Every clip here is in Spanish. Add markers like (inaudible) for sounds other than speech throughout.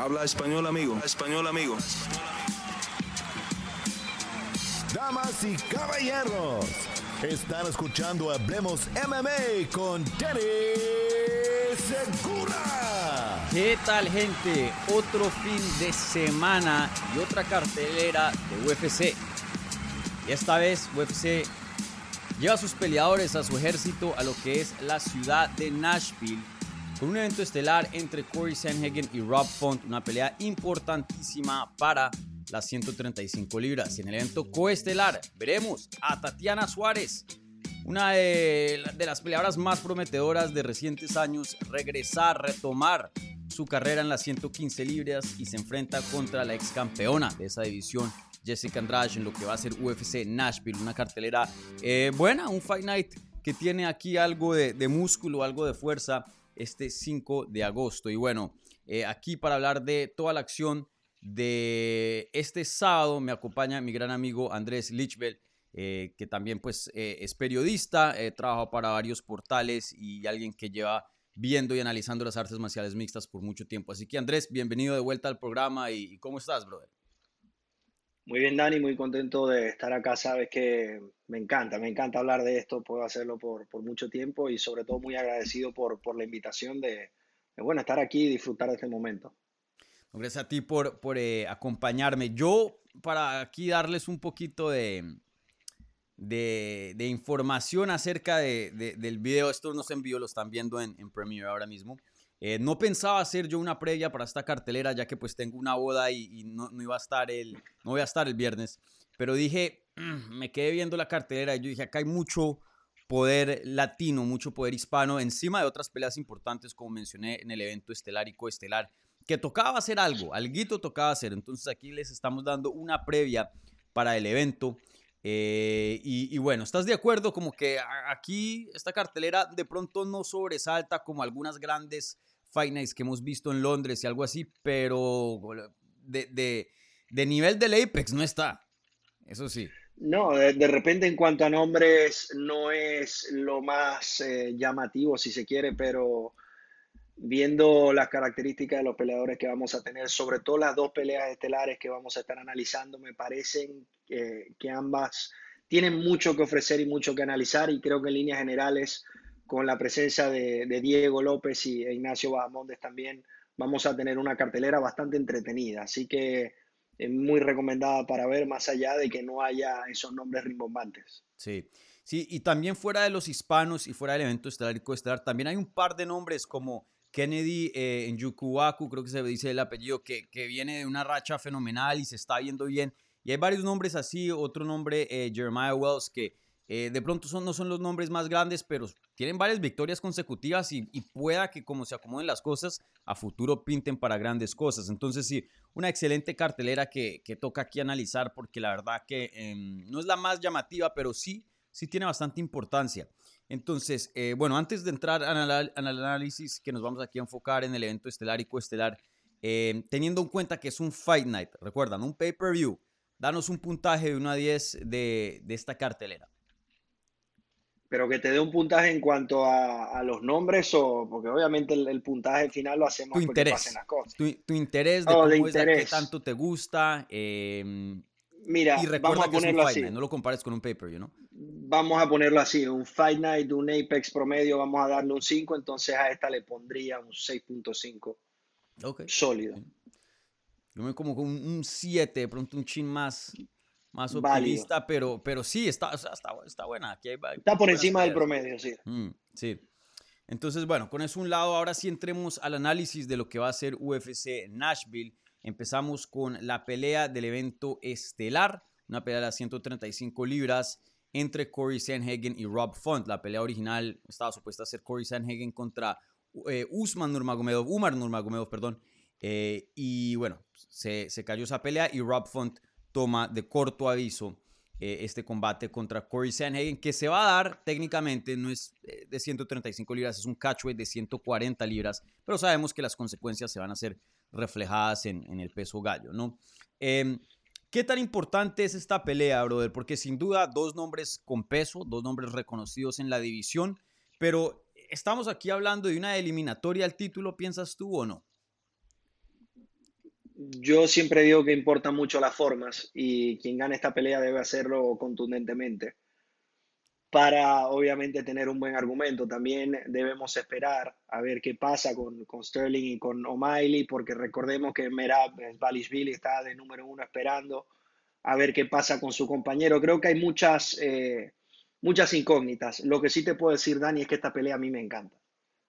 Habla español, amigo. español, amigo. Damas y caballeros, están escuchando Hablemos MMA con Danny Segura. ¿Qué tal, gente? Otro fin de semana y otra cartelera de UFC. Y esta vez UFC lleva a sus peleadores, a su ejército, a lo que es la ciudad de Nashville con un evento estelar entre Corey Sanhagen y Rob Font, una pelea importantísima para las 135 libras. Y en el evento coestelar veremos a Tatiana Suárez, una de, las peleadoras más prometedoras de recientes años, regresar, retomar su carrera en las 115 libras y se enfrenta contra la ex campeona de esa división, Jessica Andrade, en lo que va a ser UFC Nashville, una cartelera eh, buena, un Fight Night que tiene aquí algo de, de músculo, algo de fuerza este 5 de agosto. Y bueno, eh, aquí para hablar de toda la acción de este sábado me acompaña mi gran amigo Andrés Lichbel, eh, que también pues eh, es periodista, trabaja para varios portales y alguien que lleva viendo y analizando las artes marciales mixtas por mucho tiempo. Así que Andrés, bienvenido de vuelta al programa y, y ¿cómo estás, brother? Muy bien, Dani, muy contento de estar acá. Sabes que me encanta, me encanta hablar de esto, puedo hacerlo por, mucho tiempo y sobre todo muy agradecido por, por la invitación de, bueno, estar aquí y disfrutar de este momento. Gracias a ti por, por eh, acompañarme. Yo, para aquí darles un poquito de, de, información acerca de, del video, esto nos envió, lo están viendo en, en Premiere ahora mismo. Eh, no pensaba hacer yo una previa para esta cartelera, ya que pues tengo una boda y, no, iba a estar el, no voy a estar el viernes. Pero dije, mm, me quedé viendo la cartelera y yo dije, acá hay mucho poder latino, mucho poder hispano, encima de otras peleas importantes, como mencioné en el evento estelar y coestelar, que tocaba hacer algo, alguito tocaba hacer. Entonces aquí les estamos dando una previa para el evento. Eh, y, y, bueno, ¿estás de acuerdo? Como que aquí esta cartelera de pronto no sobresalta como algunas grandes Fight Nights que hemos visto en Londres y algo así, pero de, nivel del Apex no está. Eso sí. No, de, repente en cuanto a nombres no es lo más eh, llamativo, si se quiere, pero viendo las características de los peleadores que vamos a tener, sobre todo las dos peleas estelares que vamos a estar analizando, me parecen que ambas tienen mucho que ofrecer y mucho que analizar y creo que en líneas generales con la presencia de, Diego López y e Ignacio Bahamondes también vamos a tener una cartelera bastante entretenida. Así que es muy recomendada para ver más allá de que no haya esos nombres rimbombantes. Sí. Sí, y también fuera de los hispanos y fuera del evento estelar y coestelar, también hay un par de nombres como Kennedy eh, en Yukuaku, creo que se dice el apellido, que, que, viene de una racha fenomenal y se está viendo bien. Y hay varios nombres así, otro nombre, eh, Jeremiah Wells, que eh, de pronto no son los nombres más grandes, pero tienen varias victorias consecutivas y, pueda que como se acomoden las cosas, a futuro pinten para grandes cosas. Entonces sí, una excelente cartelera que, toca aquí analizar porque la verdad que em, no es la más llamativa, pero sí, sí tiene bastante importancia. Entonces, eh, bueno, antes de entrar al, análisis que nos vamos aquí a enfocar en el evento estelar y coestelar, em, teniendo en cuenta que es un Fight Night, recuerdan, un pay-per-view, danos un puntaje de 1 a 10 de esta cartelera pero que te dé un puntaje en cuanto a, los nombres o porque obviamente el, puntaje final lo hacemos tu interés, pasen las cosas. Tu, interés de oh, cómo es qué tanto te gusta. Em, Mira, y recuerda que es un Fight Night, no lo compares con un paper, ¿no? Vamos a ponerlo así, un Fight Night, un Apex promedio, vamos a darle un 5, entonces a esta le pondría un 6.5. Ok. Sólido. Yo me como con un 7, de pronto un chin más más optimista, pero, pero sí, está, está, está buena. Aquí está por encima del promedio, sí. Mm, sí. Entonces, bueno, con eso un lado, ahora sí entremos al análisis de lo que va a ser UFC Nashville. Empezamos con la pelea del evento estelar, una pelea de las 135 libras entre Corey Sanhagen y Rob Font. La pelea original estaba supuesta a ser Corey Sanhagen contra eh, Usman Nurmagomedov, Umar Nurmagomedov, perdón. Eh, y bueno, se, se cayó esa pelea y Rob Font toma de corto aviso eh, este combate contra Corey Sanhagen, que se va a dar técnicamente, no es eh, de 135 libras, es un catchweight de 140 libras, pero sabemos que las consecuencias se van a ser reflejadas en, el peso gallo, ¿no? Em, ¿Qué tan importante es esta pelea, brother? Porque sin duda dos nombres con peso, dos nombres reconocidos en la división, pero estamos aquí hablando de una eliminatoria al título, ¿piensas tú o no? Yo siempre digo que importan mucho las formas y quien gane esta pelea debe hacerlo contundentemente para obviamente tener un buen argumento. También debemos esperar a ver qué pasa con, con Sterling y con O'Malley, porque recordemos que Merab Billy está de número uno esperando a ver qué pasa con su compañero. Creo que hay muchas, eh, muchas incógnitas. Lo que sí te puedo decir, Dani, es que esta pelea a mí me encanta.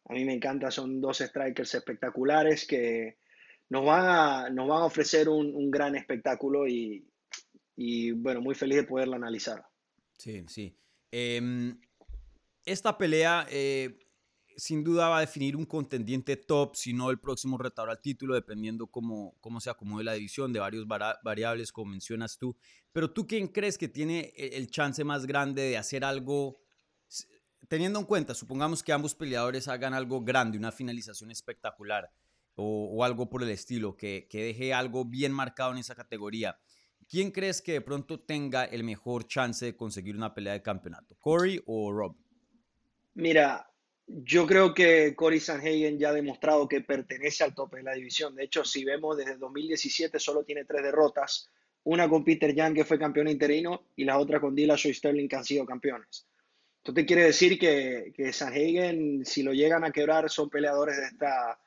A mí me encanta, son dos strikers espectaculares que nos van a, nos van a ofrecer un, un gran espectáculo y, y, bueno, muy feliz de poderla analizar. Sí, sí. Em, esta pelea eh, sin duda va a definir un contendiente top, si no el próximo retador al título, dependiendo cómo, cómo se acomode la división de varios variables, como mencionas tú. Pero tú, ¿quién crees que tiene e-, el chance más grande de hacer algo, teniendo en cuenta, supongamos que ambos peleadores hagan algo grande, una finalización espectacular o, algo por el estilo, que, que deje algo bien marcado en esa categoría? ¿Quién crees que de pronto tenga el mejor chance de conseguir una pelea de campeonato? ¿Corey o Rob? Mira, yo creo que Corey Sanhagen ya ha demostrado que pertenece al tope de la división. De hecho, si vemos desde 2017 solo tiene tres derrotas. Una con Peter Young, que fue campeón interino, y la otra con Dillashaw y Sterling, que han sido campeones. Entonces quiere decir que, que Sanhagen, si lo llegan a quebrar, son peleadores de esta,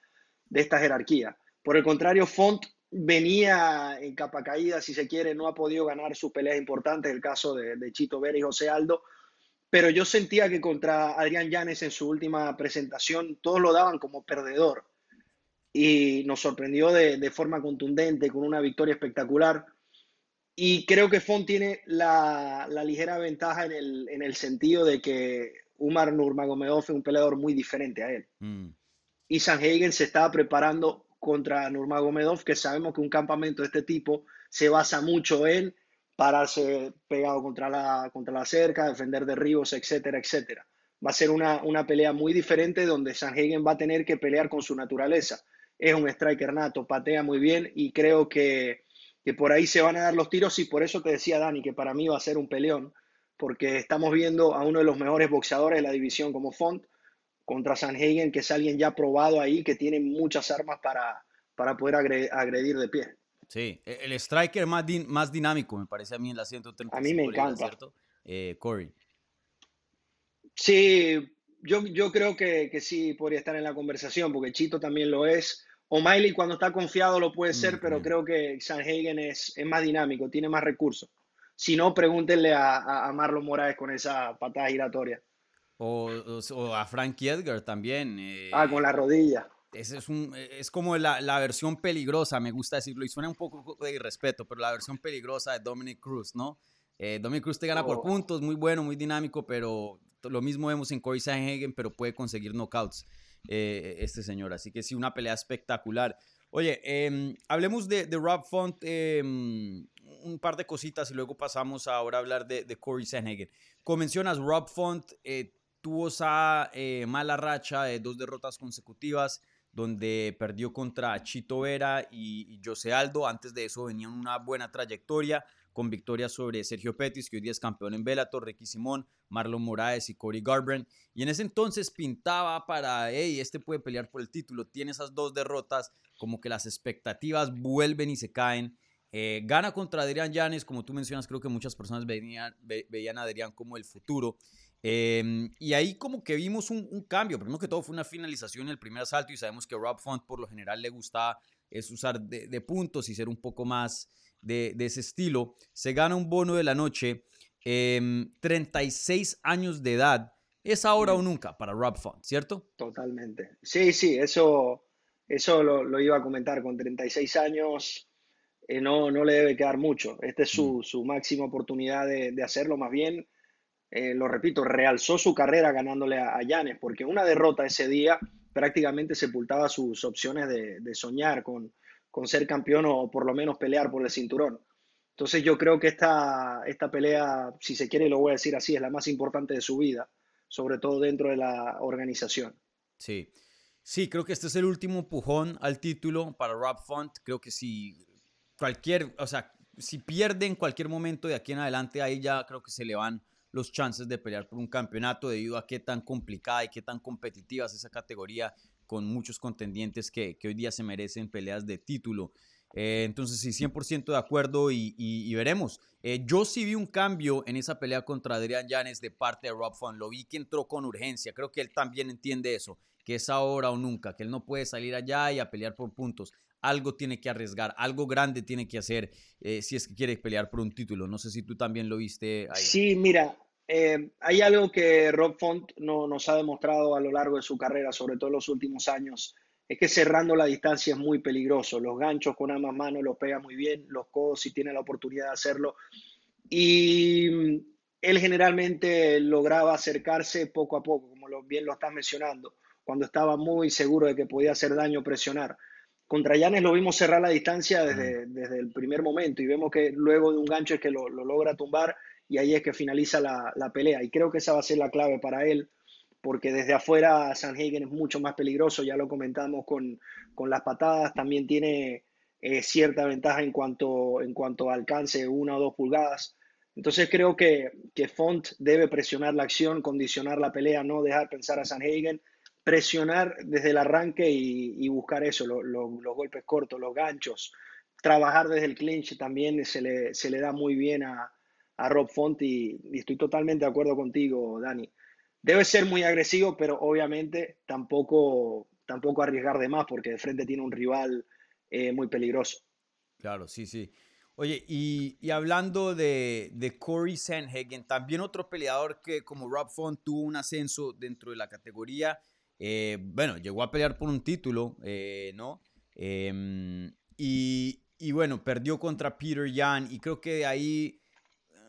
de esta jerarquía. Por el contrario, Font venía en capa caída, si se quiere, no ha podido ganar sus peleas importantes, el caso de, Chito Vera y José Aldo, pero yo sentía que contra Adrián Llanes en su última presentación todos lo daban como perdedor y nos sorprendió de, forma contundente con una victoria espectacular. Y creo que Font tiene la, ligera ventaja en el, en el, sentido de que Umar Nurmagomedov es un peleador muy diferente a él. Mm. Y Sanhagen se estaba preparando contra Nurmagomedov, que sabemos que un campamento de este tipo se basa mucho en pararse pegado contra la, contra la cerca, defender derribos, etcétera, etcétera. Va a ser una, una pelea muy diferente donde Sanhagen va a tener que pelear con su naturaleza. Es un striker nato, patea muy bien y creo que, que por ahí se van a dar los tiros y por eso te decía Dani que para mí va a ser un peleón, porque estamos viendo a uno de los mejores boxeadores de la división como Font, contra Sanhagen, que es alguien ya probado ahí, que tiene muchas armas para, para poder agredir de pie. Sí, e-, el striker más, más dinámico, me parece a mí en la 130. A mí me encanta. ¿cierto? Eh, Corey. Sí, yo, yo creo que, que, sí podría estar en la conversación, porque Chito también lo es. O Miley cuando está confiado lo puede ser, pero creo que Sanhagen es, es más dinámico, tiene más recursos. Si no, pregúntenle a, a Marlon Moraes con esa patada giratoria. O, a Frankie Edgar también. Eh, ah, con la rodilla. Es, es, un, es como la, la, versión peligrosa, me gusta decirlo, y suena un poco de irrespeto, pero la versión peligrosa de Dominic Cruz, ¿no? Eh, Dominic Cruz te gana por oh. puntos, muy bueno, muy dinámico, pero lo mismo vemos en Corey Sanhagen, pero puede conseguir knockouts eh, este señor. Así que sí, una pelea espectacular. Oye, em, hablemos de, de, Rob Font, em, un par de cositas y luego pasamos ahora a hablar de, de Corey Sanhagen. Como mencionas, Rob Font tuvo esa eh, mala racha de dos derrotas consecutivas donde perdió contra Chito Vera y, José Aldo. Antes de eso venía una buena trayectoria con victorias sobre Sergio Pettis, que hoy día es campeón en Bellator, Ricky Simón, Marlon Moraes y Cory Garbrandt. Y en ese entonces pintaba para, hey, este puede pelear por el título. Tiene esas dos derrotas, como que las expectativas vuelven y se caen. Eh, gana contra Adrián Llanes, como tú mencionas, creo que muchas personas veían, veían a Adrián como el futuro. Em, y ahí como que vimos un, cambio. Primero que todo fue una finalización en el primer asalto y sabemos que Rob Font por lo general le gusta es usar de, puntos y ser un poco más de, ese estilo. Se gana un bono de la noche, 36 em, años de edad. Es ahora o nunca para Rob Font, ¿cierto? Totalmente. Sí, sí, eso, eso lo, iba a comentar. Con 36 años eh, no, no le debe quedar mucho. Esta es su, mm. su máxima oportunidad de, de hacerlo más bien eh, lo repito, realzó su carrera ganándole a, Llanes, porque una derrota ese día prácticamente sepultaba sus opciones de, soñar con, con, ser campeón o por lo menos pelear por el cinturón. Entonces yo creo que esta, esta pelea, si se quiere lo voy a decir así, es la más importante de su vida, sobre todo dentro de la organización. Sí, sí, creo que este es el último pujón al título para Rob Font. Creo que si cualquier, o sea, si pierde en cualquier momento de aquí en adelante, ahí ya creo que se le van los chances de pelear por un campeonato debido a qué tan complicada y qué tan competitiva es esa categoría con muchos contendientes que, hoy día se merecen peleas de título. Eh, entonces, sí, 100% de acuerdo y, veremos. Eh, yo sí vi un cambio en esa pelea contra Adrián Llanes de parte de Rob Font. Lo vi que entró con urgencia. Creo que él también entiende eso, que es ahora o nunca, que él no puede salir allá y a pelear por puntos. Algo tiene que arriesgar, algo grande tiene que hacer eh, si es que quiere pelear por un título. No sé si tú también lo viste ahí. Sí, mira, hay algo que Rob Font no, nos ha demostrado a lo largo de su carrera, sobre todo en los últimos años es que cerrando la distancia es muy peligroso. Los ganchos con ambas manos los pega muy bien, los codos si tiene la oportunidad de hacerlo. Y él generalmente lograba acercarse poco a poco, como bien lo estás mencionando, cuando estaba muy seguro de que podía hacer daño, presionar. Contra Llanes lo vimos cerrar la distancia desde, desde, el primer momento y vemos que luego de un gancho es que lo, logra tumbar y ahí es que finaliza la, la pelea. Y creo que esa va a ser la clave para él porque desde afuera Sanhagen es mucho más peligroso, ya lo comentamos con, las patadas, también tiene eh, cierta ventaja en cuanto, en cuanto a alcance, una o dos pulgadas. Entonces creo que, que Font debe presionar la acción, condicionar la pelea, no dejar pensar a Sanhagen, presionar desde el arranque y, buscar eso, los golpes cortos, los ganchos. Trabajar desde el clinch también se le, se le da muy bien a, Rob Font y estoy totalmente de acuerdo contigo, Dani debe ser muy agresivo, pero obviamente tampoco, tampoco arriesgar de más porque de frente tiene un rival eh, muy peligroso. Claro, sí, sí. Oye, y, hablando de, de, Corey Sanhagen, también otro peleador que como Rob Font tuvo un ascenso dentro de la categoría, eh, bueno, llegó a pelear por un título, eh, ¿no? Em, y, y, bueno, perdió contra Peter Yan y creo que de ahí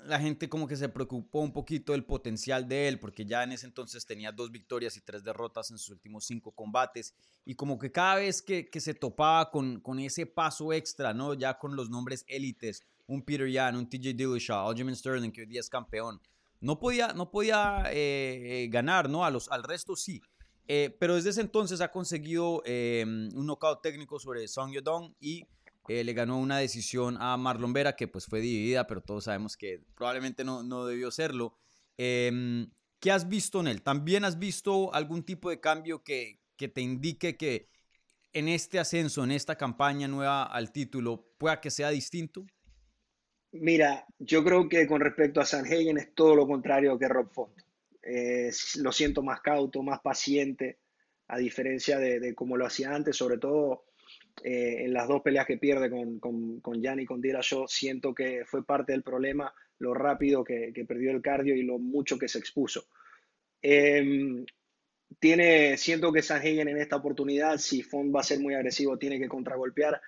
la gente como que se preocupó un poquito del potencial de él, porque ya en ese entonces tenía dos victorias y tres derrotas en sus últimos cinco combates, y como que cada vez que, se topaba con, con, ese paso extra, ¿no? Ya con los nombres élites, un Peter Yan, un TJ Dillashaw, Aljamain Sterling, que hoy día es campeón, no podía, no podía eh, eh, ganar, ¿no? A los, al resto sí. Eh, pero desde ese entonces ha conseguido un knockout técnico sobre Song Yodong y eh, le ganó una decisión a Marlon Vera que pues fue dividida, pero todos sabemos que probablemente no, no debió serlo. Em, ¿Qué has visto en él? ¿También has visto algún tipo de cambio que, que te indique que en este ascenso, en esta campaña nueva al título, pueda que sea distinto? Mira, yo creo que con respecto a Sanhagen es todo lo contrario que Rob Font. Lo siento más cauto, más paciente, a diferencia de, de como lo hacía antes, sobre todo eh, en las dos peleas que pierde con, con, con Jan y con yo siento que fue parte del problema lo rápido que, perdió el cardio y lo mucho que se expuso. Em, tiene, siento que Sanhagen en esta oportunidad, si Font va a ser muy agresivo, tiene que contragolpear.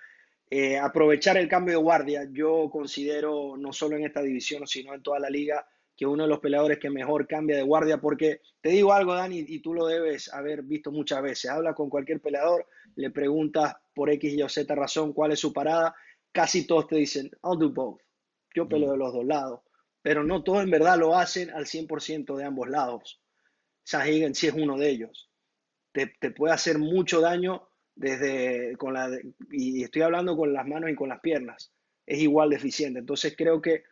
Eh, aprovechar el cambio de guardia, yo considero, no solo en esta división, sino en toda la liga, que uno de los peleadores que mejor cambia de guardia, porque te digo algo, Dani, y tú lo debes haber visto muchas veces. Habla con cualquier peleador, le preguntas por X y o Z razón cuál es su parada, casi todos te dicen, I'll do both. Yo mm. peleo de los dos lados, pero no todos en verdad lo hacen al 100% de ambos lados. Sahigen sí es uno de ellos. Te, puede hacer mucho daño desde con la y estoy hablando con las manos y con las piernas. Es igual de eficiente. Entonces creo que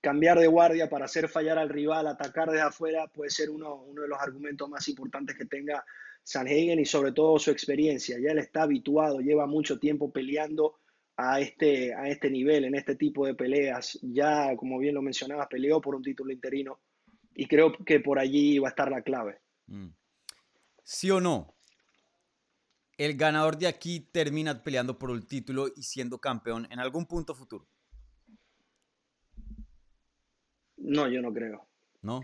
cambiar de guardia para hacer fallar al rival, atacar desde afuera, puede ser uno, uno de los argumentos más importantes que tenga Sanhagen y sobre todo su experiencia. Ya él está habituado, lleva mucho tiempo peleando a este, a este nivel, en este tipo de peleas. Ya, como bien lo mencionabas, peleó por un título interino y creo que por allí va a estar la clave. Mm. ¿Sí o no? El ganador de aquí termina peleando por el título y siendo campeón en algún punto futuro. No, yo no creo. ¿No?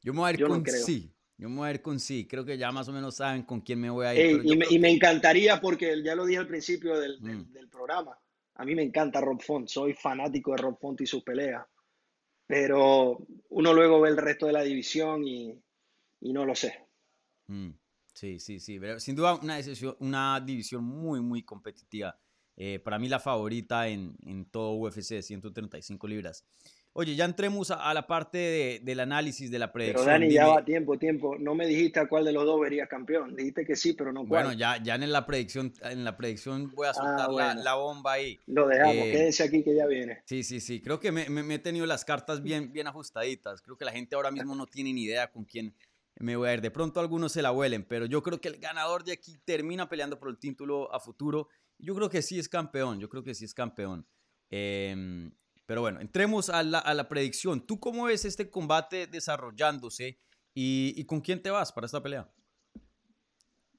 Yo me voy a ir con sí. Yo me voy a ir con sí. Creo que ya más o menos saben con quién me voy a ir. y, me, encantaría, porque ya lo dije al principio mm. del, programa, a mí me encanta Rob Font. Soy fanático de Rob Font y sus peleas. Pero uno luego ve el resto de la división y, no lo sé. Mm. Sí, sí, sí. Pero sin duda una, una división muy, muy competitiva. Eh, para mí la favorita en, en todo UFC de 135 libras. Oye, ya entremos a, la parte del análisis de la predicción. Pero Dani, ya va tiempo, tiempo. No me dijiste a cuál de los dos vería campeón. Dijiste que sí, pero no cuál. Bueno, ya, ya en la predicción, en la predicción voy a ah, soltar la, bomba ahí. Lo dejamos, eh, quédense aquí que ya viene. Sí, sí, sí. Creo que me, he tenido las cartas bien, bien ajustaditas. Creo que la gente ahora mismo no tiene ni idea con quién me voy a ir. De pronto algunos se la huelen, pero yo creo que el ganador de aquí termina peleando por el título a futuro Yo creo que sí es campeón, yo creo que sí es campeón. Em, pero bueno, entremos a la, a la, predicción. ¿Tú cómo ves este combate desarrollándose y, y, con quién te vas para esta pelea?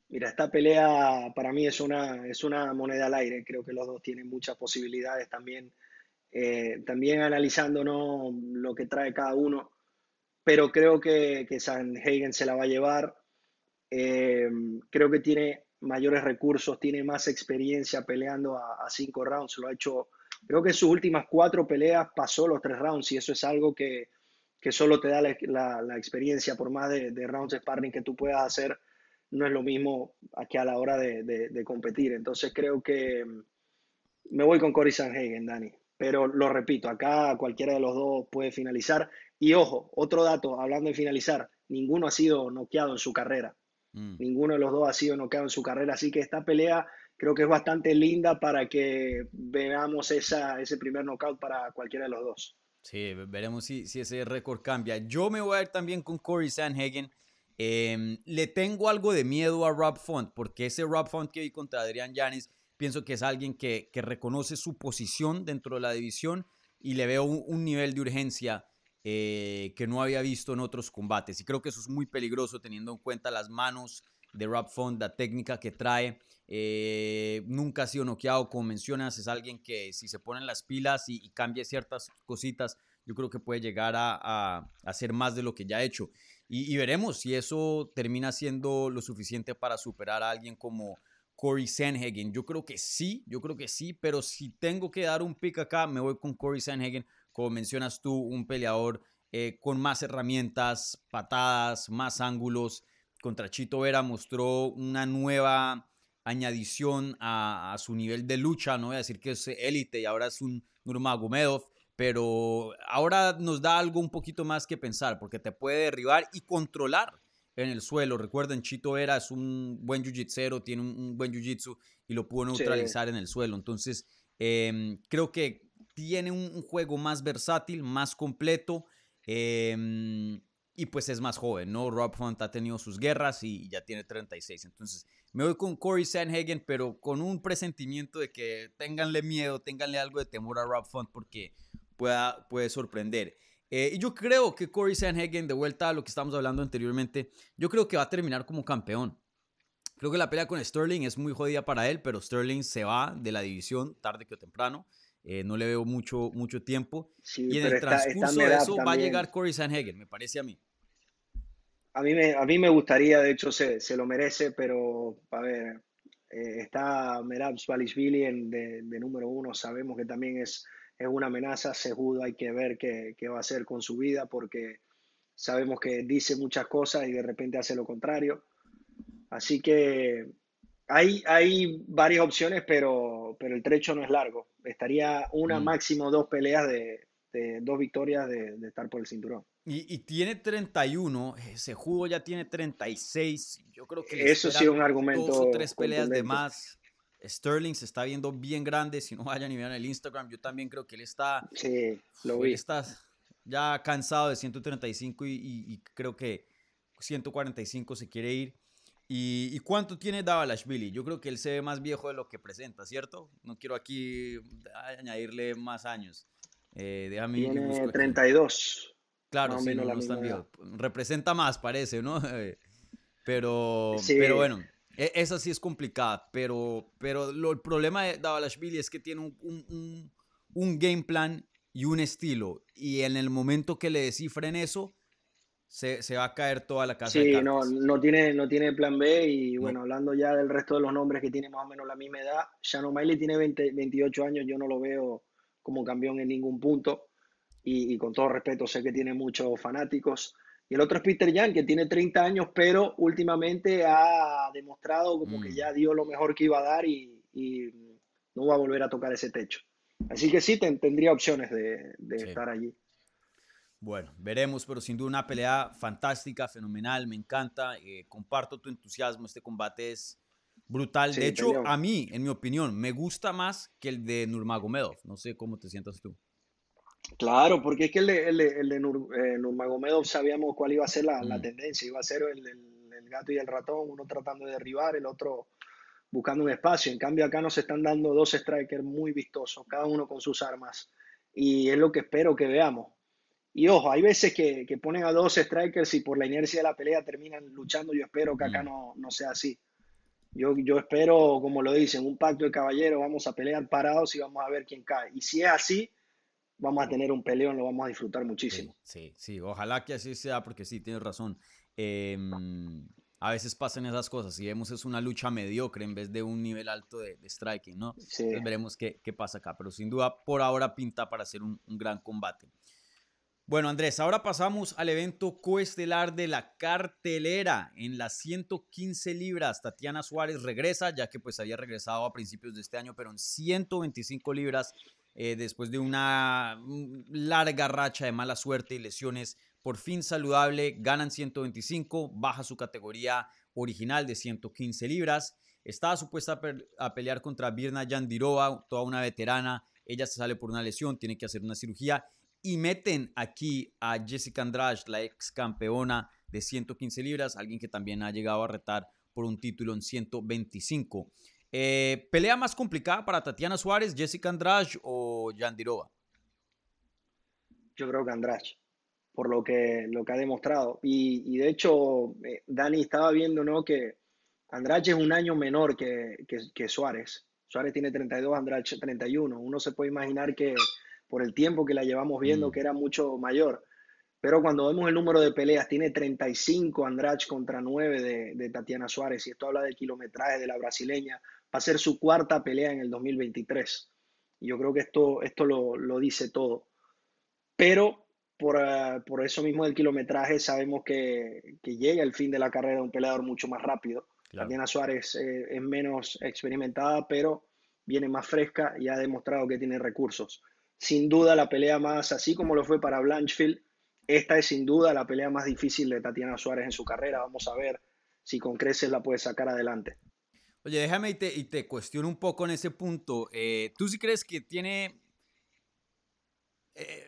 Mira, esta pelea para mí es una, es una moneda al aire. Creo que los dos tienen muchas posibilidades también. Eh, también analizando ¿no? lo que trae cada uno. Pero creo que, que Hagen se la va a llevar. Eh, creo que tiene mayores recursos, tiene más experiencia peleando a, cinco rounds, lo ha hecho, creo que en sus últimas cuatro peleas pasó los tres rounds y eso es algo que, que solo te da la, la, experiencia, por más de, de, rounds sparring que tú puedas hacer, no es lo mismo que a la hora de, de, competir. Entonces creo que me voy con Cory Sanhagen, Dani. Pero lo repito, acá cualquiera de los dos puede finalizar. Y ojo, otro dato, hablando de finalizar, ninguno ha sido noqueado en su carrera. Mm. Ninguno de los dos ha sido noqueado en su carrera, así que esta pelea creo que es bastante linda para que veamos esa, ese primer knockout para cualquiera de los dos. Sí, veremos si, si ese récord cambia. Yo me voy a ir también con Corey Sanhagen. Em, le tengo algo de miedo a Rob Font, porque ese Rob Font que vi contra Adrián Yanis, pienso que es alguien que, que, reconoce su posición dentro de la división y le veo un, nivel de urgencia eh, que no había visto en otros combates. Y creo que eso es muy peligroso teniendo en cuenta las manos de Rob Font, la técnica que trae. Eh, nunca ha sido noqueado, como mencionas, es alguien que si se ponen las pilas y, cambia ciertas cositas, yo creo que puede llegar a, hacer más de lo que ya ha hecho. Y, veremos si eso termina siendo lo suficiente para superar a alguien como Corey Sanhagen. Yo creo que sí, yo creo que sí, pero si tengo que dar un pick acá, me voy con Corey Sanhagen como mencionas tú, un peleador eh, con más herramientas, patadas, más ángulos. Contra Chito Vera mostró una nueva añadición a, su nivel de lucha, no voy a decir que es élite y ahora es un Nurmagomedov, pero ahora nos da algo un poquito más que pensar, porque te puede derribar y controlar en el suelo. Recuerden, Chito Vera es un buen jiu-jitsu, tiene un, buen jiu-jitsu y lo pudo neutralizar en el suelo. Entonces, em, creo que tiene un, juego más versátil, más completo. Em, y pues es más joven, ¿no? Rob Hunt ha tenido sus guerras y ya tiene 36. Entonces, me voy con Corey Sanhagen, pero con un presentimiento de que ténganle miedo, ténganle algo de temor a Rob Hunt porque pueda, puede sorprender. Eh, y yo creo que Corey Sanhagen, de vuelta a lo que estábamos hablando anteriormente, yo creo que va a terminar como campeón. Creo que la pelea con Sterling es muy jodida para él, pero Sterling se va de la división tarde que temprano. Eh, no le veo mucho, mucho tiempo. y en el transcurso de eso va a llegar Corey Sanhagen, me parece a mí. A mí me, a mí me gustaría, de hecho se, se lo merece, pero a ver, eh, está Merab Svalishvili en, de, de, número uno, sabemos que también es, es una amenaza, Sejudo hay que ver qué, qué va a hacer con su vida porque sabemos que dice muchas cosas y de repente hace lo contrario. Así que hay, hay varias opciones, pero, pero el trecho no es largo. Estaría una, mm. máximo dos peleas de, de dos victorias de, de, estar por el cinturón. Y, y tiene 31, ese jugo ya tiene 36. Yo creo que eso sí es un argumento. Dos o tres peleas de más. Sterling se está viendo bien grande. Si no (laughs) vayan y vean el Instagram, yo también creo que él está. Sí, lo vi. Está ya cansado de 135 y, y, y creo que 145 se quiere ir. ¿Y, cuánto tiene Davalashvili? Yo creo que él se ve más viejo de lo que presenta, ¿cierto? No quiero aquí añadirle más años. Eh, tiene 32. Claro, sí, no, está viejo. Representa más, parece, ¿no? (laughs) pero, pero bueno, e, esa sí es complicada. Pero, pero el problema de Davalashvili es que tiene un, un, un game plan y un estilo. Y en el momento que le descifren eso, se, va a caer toda la casa. Sí, no, no, tiene, no tiene plan B y bueno, hablando ya del resto de los nombres que tienen más o menos la misma edad, Shannon Miley tiene 28 años, yo no lo veo como campeón en ningún punto y, con todo respeto sé que tiene muchos fanáticos. Y el otro es Peter Jan, que tiene 30 años, pero últimamente ha demostrado como que mm. ya dio lo mejor que iba a dar y, no va a volver a tocar ese techo. Así que sí, tendría opciones de, estar allí. Bueno, veremos, pero sin duda una pelea fantástica, fenomenal, me encanta, eh, comparto tu entusiasmo, este combate es brutal. de hecho, a mí, en mi opinión, me gusta más que el de Nurmagomedov. No sé cómo te sientas tú. Claro, porque es que el de, el de, eh, Nurmagomedov sabíamos cuál iba a ser la, la mm. tendencia, iba a ser el, el, gato y el ratón, uno tratando de derribar, el otro buscando un espacio. En cambio, acá nos están dando dos strikers muy vistosos, cada uno con sus armas. Y es lo que espero que veamos. Y ojo, hay veces que, que ponen a dos strikers y por la inercia de la pelea terminan luchando. Yo espero que acá no, no sea así. Yo, yo espero, como lo dicen, un pacto de caballeros, vamos a pelear parados y vamos a ver quién cae. Y si es así, vamos a tener un peleón, lo vamos a disfrutar muchísimo. Sí, sí, ojalá que así sea, porque sí, tienes razón. Em, a veces pasan esas cosas y vemos es una lucha mediocre en vez de un nivel alto de, striking, ¿no? Sí. Entonces veremos qué, qué, pasa acá, pero sin duda por ahora pinta para ser un, un gran combate. Bueno, Andrés, ahora pasamos al evento coestelar de la cartelera. En las 115 libras, Tatiana Suárez regresa, ya que pues había regresado a principios de este año, pero en 125 libras, eh, después de una larga racha de mala suerte y lesiones, por fin saludable, ganan 125, baja su categoría original de 115 libras. Estaba supuesta a, pelear contra Birna Yandirova, toda una veterana. Ella se sale por una lesión, tiene que hacer una cirugía y meten aquí a Jessica Andrade, la ex campeona de 115 libras, alguien que también ha llegado a retar por un título en 125. Eh, ¿Pelea más complicada para Tatiana Suárez, Jessica Andrade o Yandirova? Yo creo que Andrade, por lo que, lo que ha demostrado. Y, de hecho, eh, Dani estaba viendo ¿no? que Andrade es un año menor que, que, Suárez. Suárez tiene 32, Andrade 31. Uno se puede imaginar que por el tiempo que la llevamos viendo, mm. que era mucho mayor. Pero cuando vemos el número de peleas, tiene 35 Andrade contra 9 de, Tatiana Suárez, y esto habla del kilometraje de la brasileña, va a ser su cuarta pelea en el 2023. Y yo creo que esto, esto lo, dice todo. Pero por, uh, por, eso mismo del kilometraje sabemos que, que, llega el fin de la carrera de un peleador mucho más rápido. Tatiana Suárez eh, es menos experimentada, pero viene más fresca y ha demostrado que tiene recursos sin duda la pelea más, así como lo fue para Blanchfield, esta es sin duda la pelea más difícil de Tatiana Suárez en su carrera. Vamos a ver si con creces la puede sacar adelante. Oye, déjame y te, y te cuestiono un poco en ese punto. Eh, ¿Tú sí crees que tiene... Eh,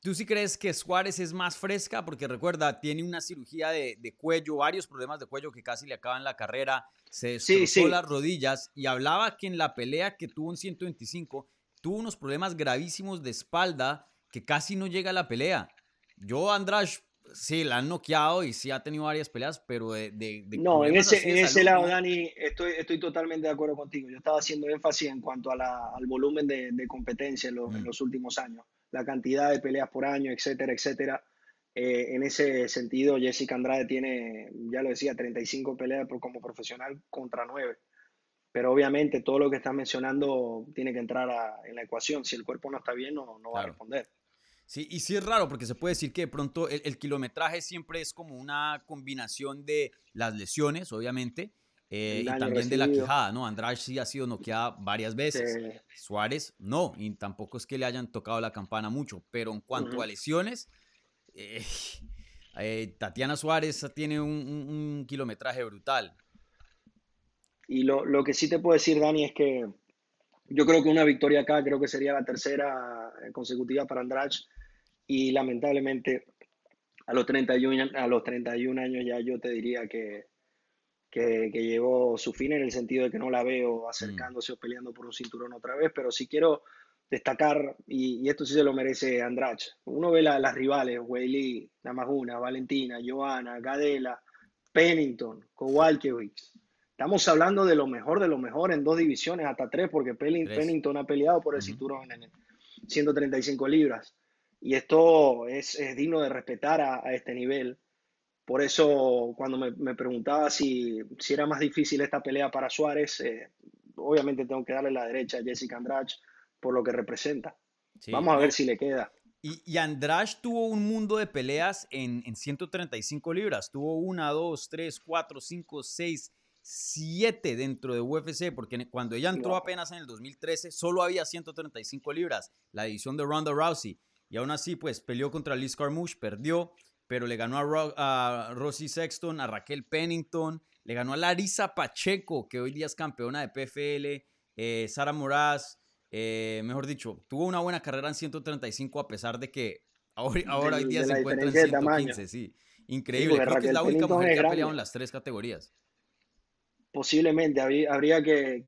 ¿Tú sí crees que Suárez es más fresca? Porque recuerda, tiene una cirugía de, de, cuello, varios problemas de cuello que casi le acaban la carrera, se destrozó las rodillas y hablaba que en la pelea que tuvo en 125 tuvo unos problemas gravísimos de espalda que casi no llega a la pelea. Yo, Andrade, sí, la han noqueado y sí ha tenido varias peleas, pero de... de, no, en ese, en ese lado, Dani, estoy, estoy totalmente de acuerdo contigo. Yo estaba haciendo énfasis en cuanto a la, al volumen de, de competencia en los, en mm. los, últimos años. La cantidad de peleas por año, etcétera, etcétera. Eh, en ese sentido, Jessica Andrade tiene, ya lo decía, 35 peleas como profesional contra 9 pero obviamente todo lo que estás mencionando tiene que entrar en la ecuación. Si el cuerpo no está bien, no, no va a responder. Sí, y sí es raro porque se puede decir que de pronto el, kilometraje siempre es como una combinación de las lesiones, obviamente, eh, y también de la quijada, ¿no? Andrade sí ha sido noqueada varias veces. Suárez no, y tampoco es que le hayan tocado la campana mucho, pero en cuanto a lesiones, eh, (laughs) eh, Tatiana Suárez tiene un, un kilometraje brutal. Y lo, lo, que sí te puedo decir, Dani, es que yo creo que una victoria acá, creo que sería la tercera eh, consecutiva para Andrade. Y lamentablemente, a los 31, a los 31 años ya yo te diría que, que, que, llegó su fin en el sentido de que no la veo acercándose o peleando por un cinturón otra vez, pero sí quiero destacar, y, y esto sí se lo merece Andrade. Uno ve la, las rivales, Weili, Namajuna, Valentina, Joana, Gadela, Pennington, Kowalkiewicz, Estamos hablando de lo mejor de lo mejor en dos divisiones, hasta tres, porque Pennington ha peleado por el cinturón en 135 libras. Y esto es, digno de respetar a, este nivel. Por eso, cuando me, preguntaba si, si, era más difícil esta pelea para Suárez, eh, obviamente tengo que darle la derecha a Jessica Andrade por lo que representa. Vamos a ver si le queda. Y, y, Andrade tuvo un mundo de peleas en, en 135 libras. Tuvo una, dos, tres, cuatro, cinco, seis, siete dentro de UFC, porque cuando ella entró apenas en el 2013, solo había 135 libras, la división de Ronda Rousey. Y aún así, pues peleó contra Liz Carmouche, perdió, pero le ganó a, a Rosie Sexton, a Raquel Pennington, le ganó a Larisa Pacheco, que hoy día es campeona de PFL, eh, Sara Moraz, eh, mejor dicho, tuvo una buena carrera en 135 a pesar de que ahora, ahora hoy día se encuentra en 115, sí. Increíble, creo que es la única mujer que ha peleado en las tres categorías. Posiblemente habría que...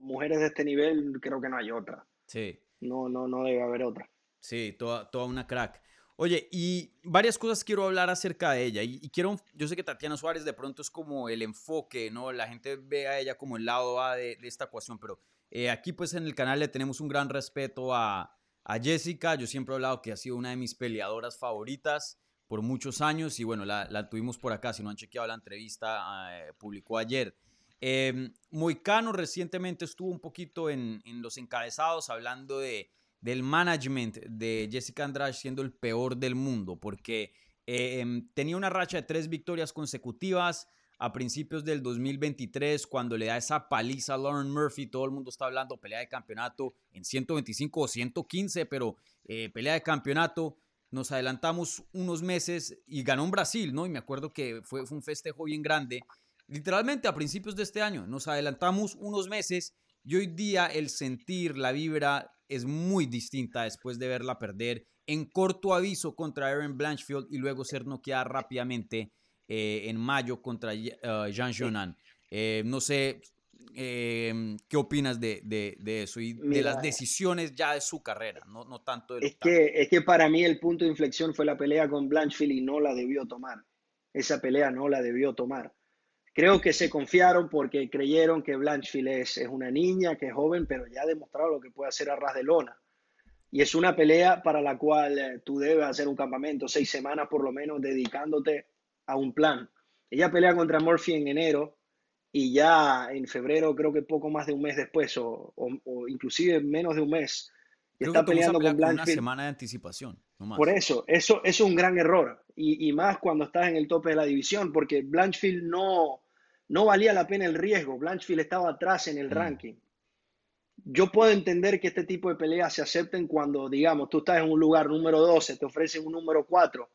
Mujeres de este nivel, creo que no hay otra. Sí. No, no, no debe haber otra. Sí, toda, toda una crack. Oye, y varias cosas quiero hablar acerca de ella. Y, quiero, yo sé que Tatiana Suárez de pronto es como el enfoque, ¿no? La gente ve a ella como el lado A de, esta ecuación, pero eh, aquí pues en el canal le tenemos un gran respeto a, a, Jessica. Yo siempre he hablado que ha sido una de mis peleadoras favoritas por muchos años y bueno, la, la tuvimos por acá. Si no han chequeado la entrevista, eh, publicó ayer. Eh, Moicano recientemente estuvo un poquito en, en los encabezados hablando de del management de Jessica Andrade siendo el peor del mundo, porque em, tenía una racha de tres victorias consecutivas a principios del 2023, cuando le da esa paliza a Lauren Murphy, todo el mundo está hablando pelea de campeonato en 125 o 115, pero eh, pelea de campeonato. Nos adelantamos unos meses y ganó en Brasil, ¿no? Y me acuerdo que fue, fue un festejo bien grande. Literalmente a principios de este año, nos adelantamos unos meses y hoy día el sentir, la vibra es muy distinta después de verla perder en corto aviso contra Aaron Blanchfield y luego ser noqueada rápidamente eh, en mayo contra uh, Jean Jonan. Eh, no sé eh, qué opinas de, de, eso y de las decisiones ya de su carrera, no, no tanto de es que, es que para mí el punto de inflexión fue la pelea con Blanchfield y no la debió tomar. Esa pelea no la debió tomar. Creo que se confiaron porque creyeron que Blanchfield es, es, una niña, que es joven, pero ya ha demostrado lo que puede hacer a ras de lona. Y es una pelea para la cual eh, tú debes hacer un campamento, seis semanas por lo menos, dedicándote a un plan. Ella pelea contra Murphy en enero y ya en febrero, creo que poco más de un mes después, o, o, inclusive menos de un mes, está peleando con Blanchfield. Una semana de anticipación. Por eso, eso, eso, es un gran error. Y, y, más cuando estás en el tope de la división, porque Blanchfield no, no valía la pena el riesgo. Blanchfield estaba atrás en el mm. ranking. Yo puedo entender que este tipo de peleas se acepten cuando, digamos, tú estás en un lugar número 12, te ofrecen un número 4.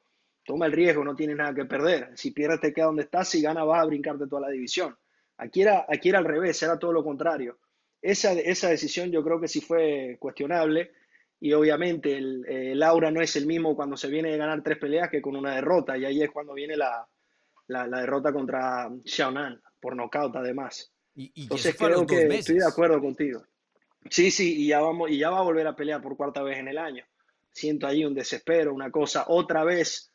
Toma el riesgo, no tienes nada que perder. Si pierdes, te queda donde estás. Si ganas, vas a brincarte toda la división. Aquí era, aquí era al revés, era todo lo contrario. Esa, esa decisión yo creo que sí fue cuestionable. Y obviamente el, el aura no es el mismo cuando se viene de ganar tres peleas que con una derrota. Y ahí es cuando viene la, la, derrota contra Xiaonan, por nocaut además. Y, Entonces creo que estoy de acuerdo contigo. Sí, sí, y ya, vamos, y ya va a volver a pelear por cuarta vez en el año. Siento ahí un desespero, una cosa. Otra vez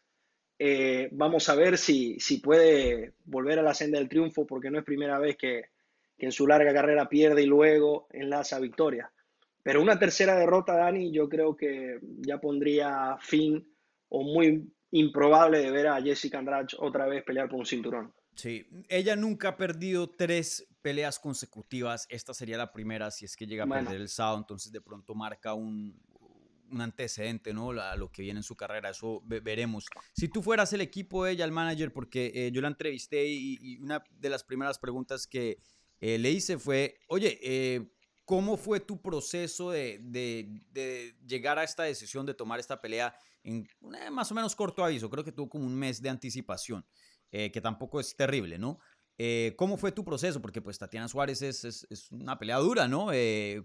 eh, vamos a ver si, si puede volver a la senda del triunfo, porque no es primera vez que, que en su larga carrera pierde y luego enlaza victoria. Pero una tercera derrota, Dani, yo creo que ya pondría fin o muy improbable de ver a Jessica Andrade otra vez pelear por un cinturón. Sí, ella nunca ha perdido tres peleas consecutivas. Esta sería la primera si es que llega a perder el sábado, entonces de pronto marca un, un antecedente, ¿no? A lo que viene en su carrera, eso veremos. Si tú fueras el equipo ella, el manager, porque eh, yo la entrevisté y, una de las primeras preguntas que eh, le hice fue, oye, eh, ¿cómo fue tu proceso de, de, de, llegar a esta decisión de tomar esta pelea? en eh, más o menos corto aviso, creo que tuvo como un mes de anticipación, que tampoco es terrible, ¿no? Eh, ¿Cómo fue tu proceso? Porque pues Tatiana Suárez es, es, una pelea dura, ¿no?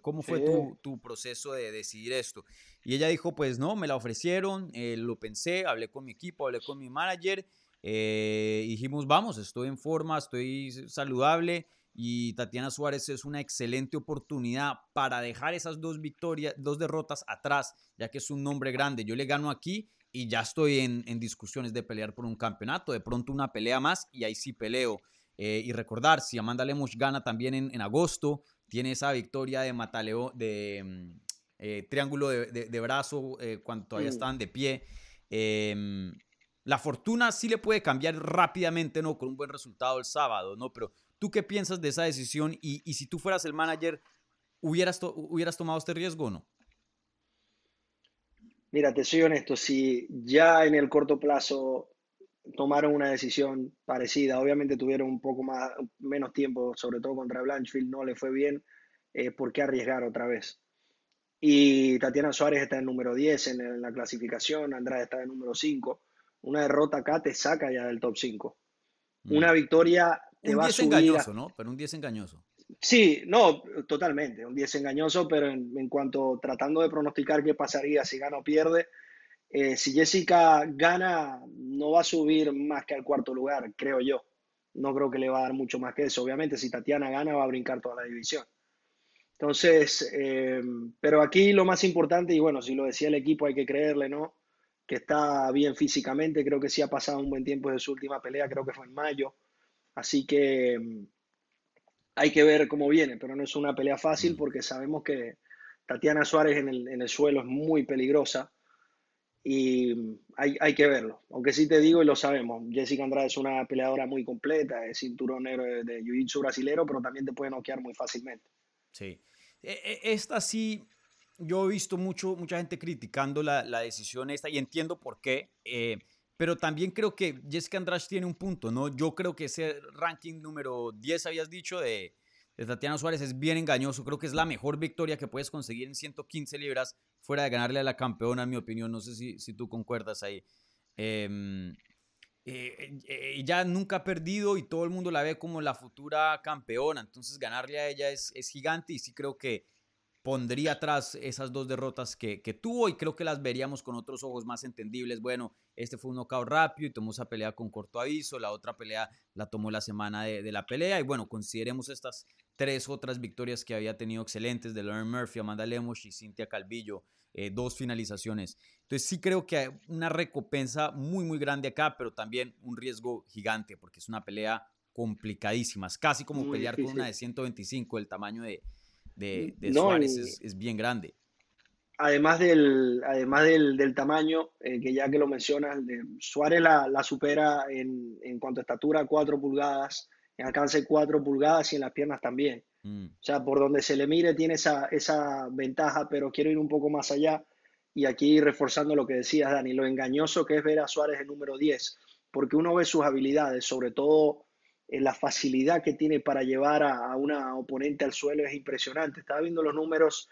¿Cómo fue tu, tu, proceso de decidir esto? Y ella dijo, pues no, me la ofrecieron, lo pensé, hablé con mi equipo, hablé con mi manager, dijimos, vamos, estoy en forma, estoy saludable, y Tatiana Suárez es una excelente oportunidad para dejar esas dos victorias, dos derrotas atrás, ya que es un nombre grande. Yo le gano aquí y ya estoy en, discusiones de pelear por un campeonato, de pronto una pelea más y ahí sí peleo. Eh, y recordar, si Amanda Lemos gana también en, agosto, tiene esa victoria de Mataleo, de mm, eh, triángulo de, brazo eh, cuando todavía mm. estaban de pie. Em, la fortuna sí le puede cambiar rápidamente, ¿no? Con un buen resultado el sábado, ¿no? Pero ¿Tú qué piensas de esa decisión? Y, si tú fueras el manager, ¿hubieras, ¿hubieras tomado este riesgo o no? Mira, te soy honesto, si ya en el corto plazo tomaron una decisión parecida, obviamente tuvieron un poco más, menos tiempo, sobre todo contra Blanchfield, no le fue bien, eh, ¿por qué arriesgar otra vez? Y Tatiana Suárez está en número 10 en, la clasificación, Andrade está en número 5. Una derrota acá te saca ya del top 5. Mm. Una victoria un 10 engañoso, ¿no? Pero un 10 engañoso. Sí, no, totalmente, un 10 engañoso, pero en, cuanto tratando de pronosticar qué pasaría si gana o pierde, eh, si Jessica gana, no va a subir más que al cuarto lugar, creo yo. no creo que le va a dar mucho más que eso. Obviamente, si Tatiana gana, va a brincar toda la división. Entonces, eh, pero aquí lo más importante, y bueno, si lo decía el equipo, hay que creerle, ¿no? Que está bien físicamente, creo que sí ha pasado un buen tiempo de su última pelea, creo que fue en mayo. Así que mm, hay que ver cómo viene, pero no es una pelea fácil porque sabemos que Tatiana Suárez en el, en el suelo es muy peligrosa y hay, hay, que verlo. Aunque sí te digo y lo sabemos, Jessica Andrade es una peleadora muy completa, es cinturón negro de, de jiu-jitsu brasilero, pero también te puede noquear muy fácilmente. Sí. E, e, esta sí, yo he visto mucho, mucha gente criticando la, la decisión esta y entiendo por qué, eh, pero también creo que Jessica Andrade tiene un punto, ¿no? Yo creo que ese ranking número 10, habías dicho, de, de Tatiana Suárez es bien engañoso. Creo que es la mejor victoria que puedes conseguir en 115 libras fuera de ganarle a la campeona, en mi opinión. No sé si, si tú concuerdas ahí. Em, eh, eh, nunca ha perdido y todo el mundo la ve como la futura campeona. Entonces ganarle a ella es, es gigante y sí creo que pondría atrás esas dos derrotas que, que, tuvo y creo que las veríamos con otros ojos más entendibles. Bueno, este fue un knockout rápido y tomó esa pelea con corto aviso, la otra pelea la tomó la semana de, de la pelea y bueno, consideremos estas tres otras victorias que había tenido excelentes de Lauren Murphy, Amanda Lemos y Cintia Calvillo, eh, dos finalizaciones. Entonces sí creo que hay una recompensa muy, muy grande acá, pero también un riesgo gigante, porque es una pelea complicadísima, es casi como pelear con una de 125, el tamaño de, de, de Suárez es, es, bien grande. Además del, además del, del tamaño, eh, que ya que lo mencionas, Suárez la, la supera en, en, cuanto a estatura, 4 pulgadas, en alcance 4 pulgadas y en las piernas también. Mm. O sea, por donde se le mire tiene esa, esa ventaja, pero quiero ir un poco más allá. Y aquí reforzando lo que decías, Dani, lo engañoso que es ver a Suárez el número 10, porque uno ve sus habilidades, sobre todo en eh, la facilidad que tiene para llevar a, a, una oponente al suelo es impresionante. Estaba viendo los números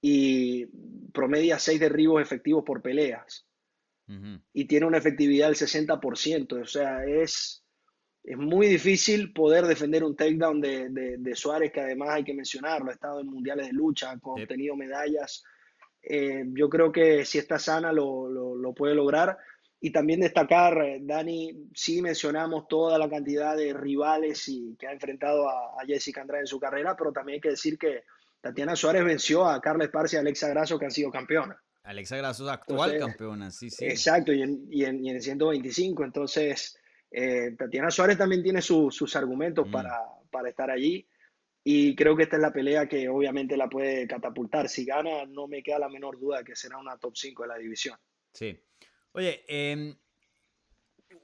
y promedia 6 derribos efectivos por peleas. Uh -huh. Y tiene una efectividad del 60%. O sea, es, es muy difícil poder defender un takedown de, de, de, Suárez, que además hay que mencionarlo, ha estado en mundiales de lucha, ha obtenido medallas. Eh, yo creo que si está sana lo, lo, lo, puede lograr. Y también destacar, eh, Dani, sí mencionamos toda la cantidad de rivales y, que ha enfrentado a, a, Jessica Andrade en su carrera, pero también hay que decir que Tatiana Suárez venció a Carla Esparza y a Alexa Grasso, que han sido campeonas. Alexa Grasso es actual entonces, campeona, sí, sí. Exacto, y en, y en, y en 125, entonces eh, Tatiana Suárez también tiene su, sus argumentos mm. para, para, estar allí y creo que esta es la pelea que obviamente la puede catapultar. Si gana, no me queda la menor duda que será una top 5 de la división. Sí. Oye, eh,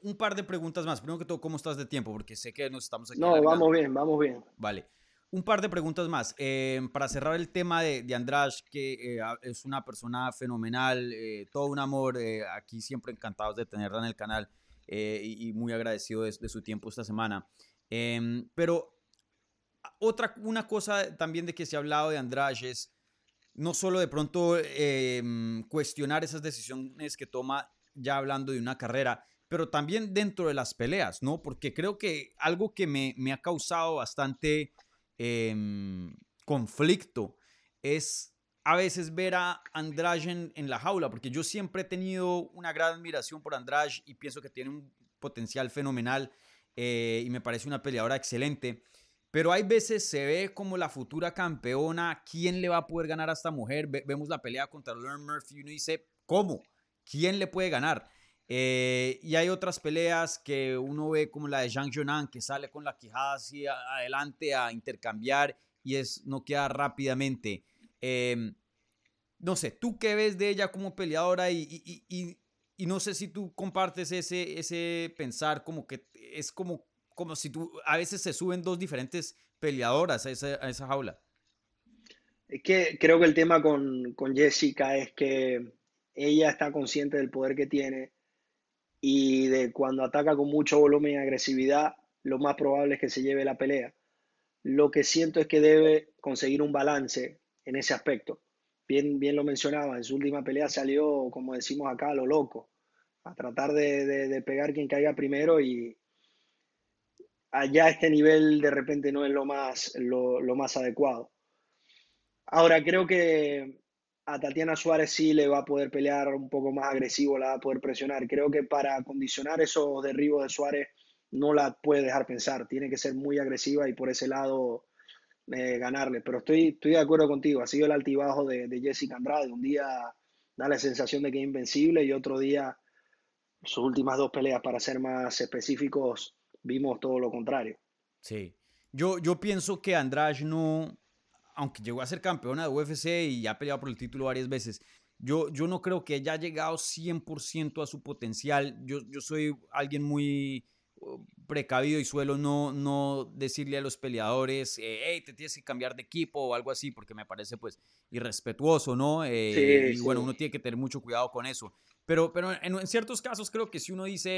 un par de preguntas más. Primero que todo, ¿cómo estás de tiempo? Porque sé que nos estamos aquí. No, vamos bien, vamos bien. Vale. Un par de preguntas más. Eh, para cerrar el tema de, de que eh, es una persona fenomenal, eh, todo un amor. eh, aquí siempre encantados de tenerla en el canal. Eh, y, muy agradecido de, su tiempo esta semana. Eh, pero otra, una cosa también de que se ha hablado de Andrade es no solo de pronto eh, cuestionar esas decisiones que toma ya hablando de una carrera, pero también dentro de las peleas, ¿no? Porque creo que algo que me, me ha causado bastante conflicto es a veces ver a Andrade en, en, la jaula, porque yo siempre he tenido una gran admiración por Andrade y pienso que tiene un potencial fenomenal eh, y me parece una peleadora excelente. Pero hay veces se ve como la futura campeona, ¿quién le va a poder ganar a esta mujer? Ve, vemos la pelea contra Lauren Murphy y uno dice, ¿cómo? ¿Quién le puede ganar? Eh, y hay otras peleas que uno ve como la de Zhang Jonan, que sale con la quijada así adelante a intercambiar y es noqueada rápidamente. Eh, no sé, ¿tú qué ves de ella como peleadora? Y, y, y, y, no sé si tú compartes ese, ese pensar como que es como, como si tú, a veces se suben dos diferentes peleadoras a esa, a esa jaula. Es que creo que el tema con, con Jessica es que ella está consciente del poder que tiene y de cuando ataca con mucho volumen y agresividad, lo más probable es que se lleve la pelea. Lo que siento es que debe conseguir un balance en ese aspecto. Bien, bien lo mencionaba, en su última pelea salió, como decimos acá, a lo loco, a tratar de, de, pegar quien caiga primero y allá este nivel de repente no es lo más, lo, lo más adecuado. Ahora, creo que a Tatiana Suárez sí le va a poder pelear un poco más agresivo, la va a poder presionar. Creo que para condicionar esos derribos de Suárez no la puede dejar pensar, tiene que ser muy agresiva y por ese lado eh, ganarle. Pero estoy, estoy de acuerdo contigo, ha sido el altibajo de, de Jessica Andrade. Un día da la sensación de que es invencible y otro día, sus últimas dos peleas, para ser más específicos, vimos todo lo contrario. Sí, yo, yo pienso que Andrade no, aunque llegó a ser campeona de UFC y ha peleado por el título varias veces, yo, yo no creo que haya llegado 100% a su potencial. Yo, yo soy alguien muy precavido y suelo no, no decirle a los peleadores, hey, te tienes que cambiar de equipo o algo así, porque me parece pues irrespetuoso, ¿no? Eh, y bueno, uno tiene que tener mucho cuidado con eso. Pero, pero en, ciertos casos creo que si uno dice,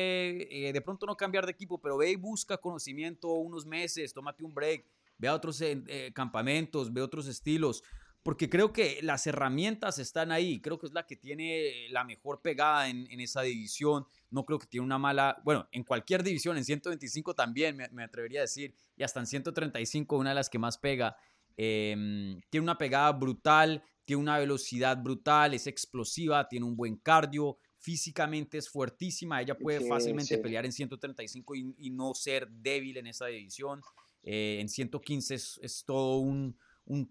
eh, de pronto no cambiar de equipo, pero ve y busca conocimiento unos meses, tómate un break, ve a otros eh, campamentos, ve otros estilos, porque creo que las herramientas están ahí, creo que es la que tiene la mejor pegada en, esa división, no creo que tiene una mala, bueno, en cualquier división, en 125 también me, atrevería a decir, y hasta en 135 una de las que más pega, em, tiene una pegada brutal, tiene una velocidad brutal, es explosiva, tiene un buen cardio, físicamente es fuertísima, ella puede fácilmente pelear en 135 y, no ser débil en esa división. Eh, en 115 es, todo un,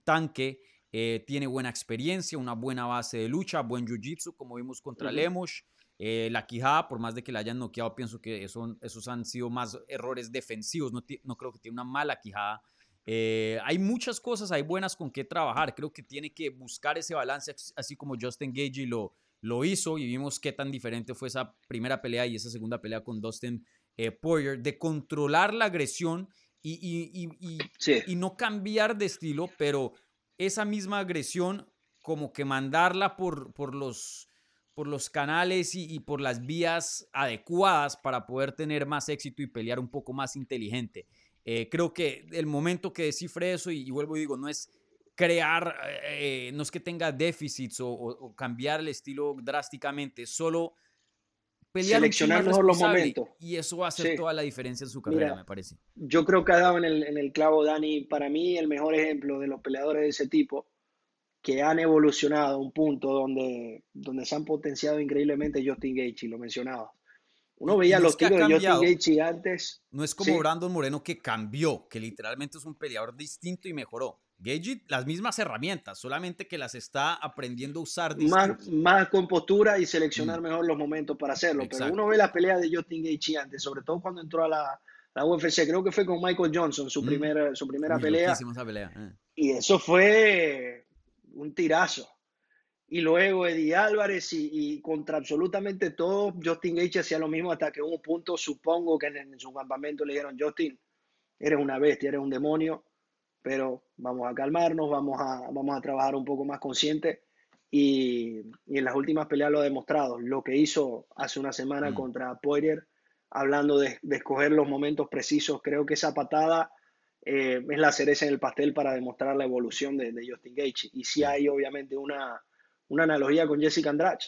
tanque. Eh, tiene buena experiencia, una buena base de lucha, buen jiu-jitsu, como vimos contra Lemos. Eh, la quijada, por más de que la hayan noqueado, pienso que eso, esos han sido más errores defensivos. No, no creo que tiene una mala quijada. hay muchas cosas, hay buenas con qué trabajar. Creo que tiene que buscar ese balance, así como Justin Gage lo, lo hizo y vimos qué tan diferente fue esa primera pelea y esa segunda pelea con Dustin Poirier, de controlar la agresión y, y, no cambiar de estilo, pero esa misma agresión como que mandarla por, por, los, por los canales y, por las vías adecuadas para poder tener más éxito y pelear un poco más inteligente. Eh, creo que el momento que descifre eso, y, vuelvo y digo, no es crear, eh, no es que tenga déficits o, o cambiar el estilo drásticamente, solo seleccionar mejor los momentos. Y eso va a hacer toda la diferencia en su carrera, me parece. Yo creo que ha dado en el, en el clavo, Dani, para mí el mejor ejemplo de los peleadores de ese tipo que han evolucionado a un punto donde, donde se han potenciado increíblemente Justin Gaethje, lo mencionaba. Uno veía los tiros de Justin Gaethje antes. No es como Brandon Moreno que cambió, que literalmente es un peleador distinto y mejoró. Gage, las mismas herramientas, solamente que las está aprendiendo a usar. Más, más compostura y seleccionar mm. mejor los momentos para hacerlo. Pero uno ve la pelea de Justin Gaethje antes, sobre todo cuando entró a la, la UFC, creo que fue con Michael Johnson, su, mm. primera, su primera pelea. Eh. Y eso fue un tirazo. Y luego Eddie Álvarez y, contra absolutamente todo, Justin Gaethje hacía lo mismo hasta que un punto, supongo que en, en su campamento le dijeron, Justin, eres una bestia, eres un demonio pero vamos a calmarnos, vamos a, vamos a trabajar un poco más consciente y, en las últimas peleas lo ha demostrado. Lo que hizo hace una semana mm. contra Poirier, hablando de, escoger los momentos precisos, creo que esa patada eh, es la cereza en el pastel para demostrar la evolución de, Justin Gage. Y sí hay obviamente una, una analogía con Jessica Andrade,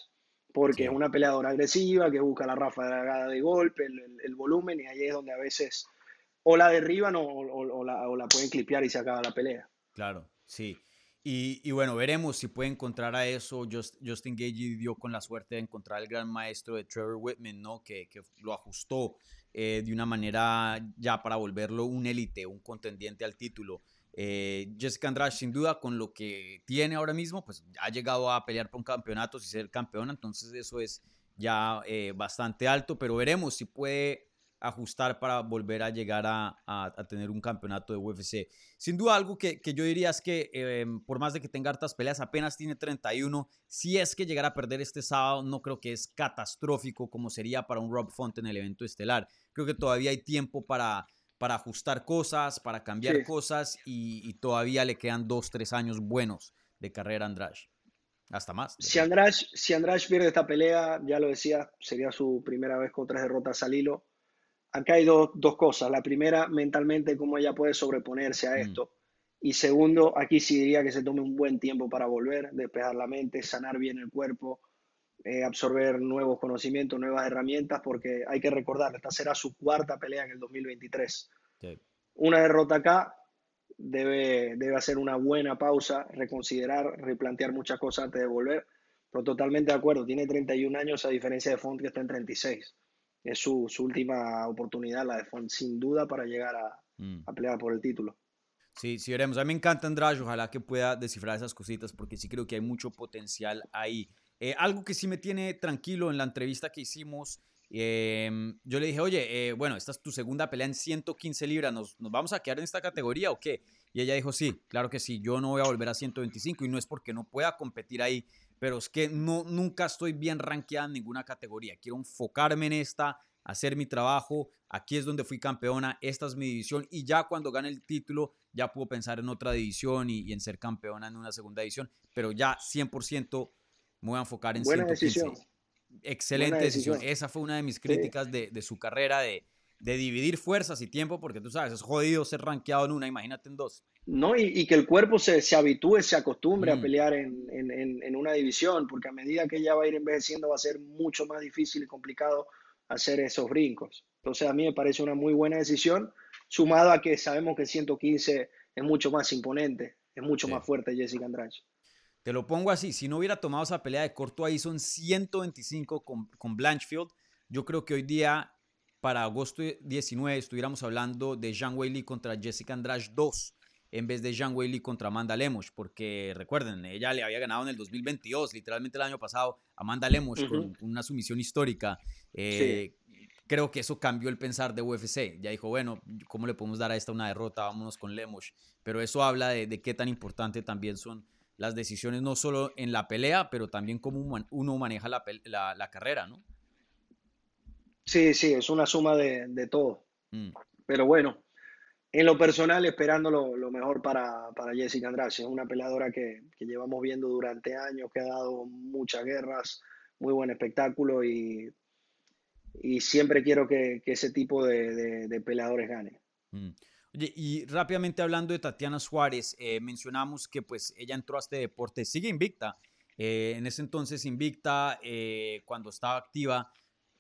porque es una peleadora agresiva que busca la ráfaga de golpe, el, el volumen, y ahí es donde a veces o la derriban o, la, pueden clipear y se acaba la pelea. Claro, sí. Y, bueno, veremos si puede encontrar a eso. Justin Gage dio con la suerte de encontrar al gran maestro de Trevor Whitman, ¿no? Que, lo ajustó eh, de una manera ya para volverlo un élite, un contendiente al título. Eh, Jessica Andrade, sin duda, con lo que tiene ahora mismo, pues ha llegado a pelear por un campeonato y ser campeona, entonces eso es ya eh, bastante alto, pero veremos si puede ajustar para volver a llegar a, tener un campeonato de UFC. Sin duda algo que, yo diría es que em, por más de que tenga hartas peleas, apenas tiene 31, si es que llegara a perder este sábado, no creo que es catastrófico como sería para un Rob Font en el evento estelar. Creo que todavía hay tiempo para, para ajustar cosas, para cambiar cosas y, todavía le quedan dos, tres años buenos de carrera a Andrade. Hasta más. Si Andrade, si pierde esta pelea, ya lo decía, sería su primera vez con tres derrotas al hilo acá hay dos, cosas. La primera, mentalmente, cómo ella puede sobreponerse a mm. esto. Y segundo, aquí sí diría que se tome un buen tiempo para volver, despejar la mente, sanar bien el cuerpo, eh, absorber nuevos conocimientos, nuevas herramientas, porque hay que recordar, esta será su cuarta pelea en el 2023. Una derrota acá debe, debe hacer una buena pausa, reconsiderar, replantear muchas cosas antes de volver. Pero totalmente de acuerdo, tiene 31 años a diferencia de Font que está en 36. Es su, última oportunidad, la de Font, sin duda, para llegar a, mm. a pelear por el título. Sí, sí veremos. A mí me encanta Andrade, ojalá que pueda descifrar esas cositas porque sí creo que hay mucho potencial ahí. Eh, algo que sí me tiene tranquilo en la entrevista que hicimos, em, yo le dije, oye, eh, bueno, esta es tu segunda pelea en 115 libras, ¿Nos, ¿Nos, vamos a quedar en esta categoría o qué? Y ella dijo, sí, claro que sí, yo no voy a volver a 125 y no es porque no pueda competir ahí, pero es que no, nunca estoy bien rankeada en ninguna categoría. Quiero enfocarme en esta, hacer mi trabajo, aquí es donde fui campeona, esta es mi división. Y ya cuando gane el título ya puedo pensar en otra división y, en ser campeona en una segunda división, pero ya 100% me voy a enfocar en Buena Decisión. Excelente decisión. Esa fue una de mis críticas de, de, su carrera, de, de, dividir fuerzas y tiempo, porque tú sabes, es jodido ser rankeado en una, imagínate en dos. No, y, y que el cuerpo se, se, habitúe, se acostumbre a mm. pelear en, en, en, una división, porque a medida que ella va a ir envejeciendo va a ser mucho más difícil y complicado hacer esos brincos. Entonces a mí me parece una muy buena decisión, sumado a que sabemos que 115 es mucho más imponente, es mucho más fuerte Jessica Andrade. Te lo pongo así, si no hubiera tomado esa pelea de corto ahí son 125 con, con Blanchfield, yo creo que hoy día para agosto 19 estuviéramos hablando de Jean Weili contra Jessica Andrade 2 en vez de Jean Weili contra Amanda Lemos, porque recuerden, ella le había ganado en el 2022, literalmente el año pasado, Amanda Lemos con una sumisión histórica. Eh, creo que eso cambió el pensar de UFC. Ya dijo, bueno, ¿cómo le podemos dar a esta una derrota? Vámonos con Lemos. Pero eso habla de, qué tan importante también son las decisiones, no solo en la pelea, pero también cómo uno maneja la, la, carrera, ¿no? Sí, sí, es una suma de, todo. Mm. Pero bueno, en lo personal, esperando lo, mejor para, para, Jessica Andrade. Es una peleadora que, llevamos viendo durante años, que ha dado muchas guerras, muy buen espectáculo y, y siempre quiero que, ese tipo de, peleadores gane. Mm. Oye, y rápidamente hablando de Tatiana Suárez, eh, mencionamos que pues ella entró a este deporte, sigue invicta. Eh, en ese entonces invicta, eh, cuando estaba activa,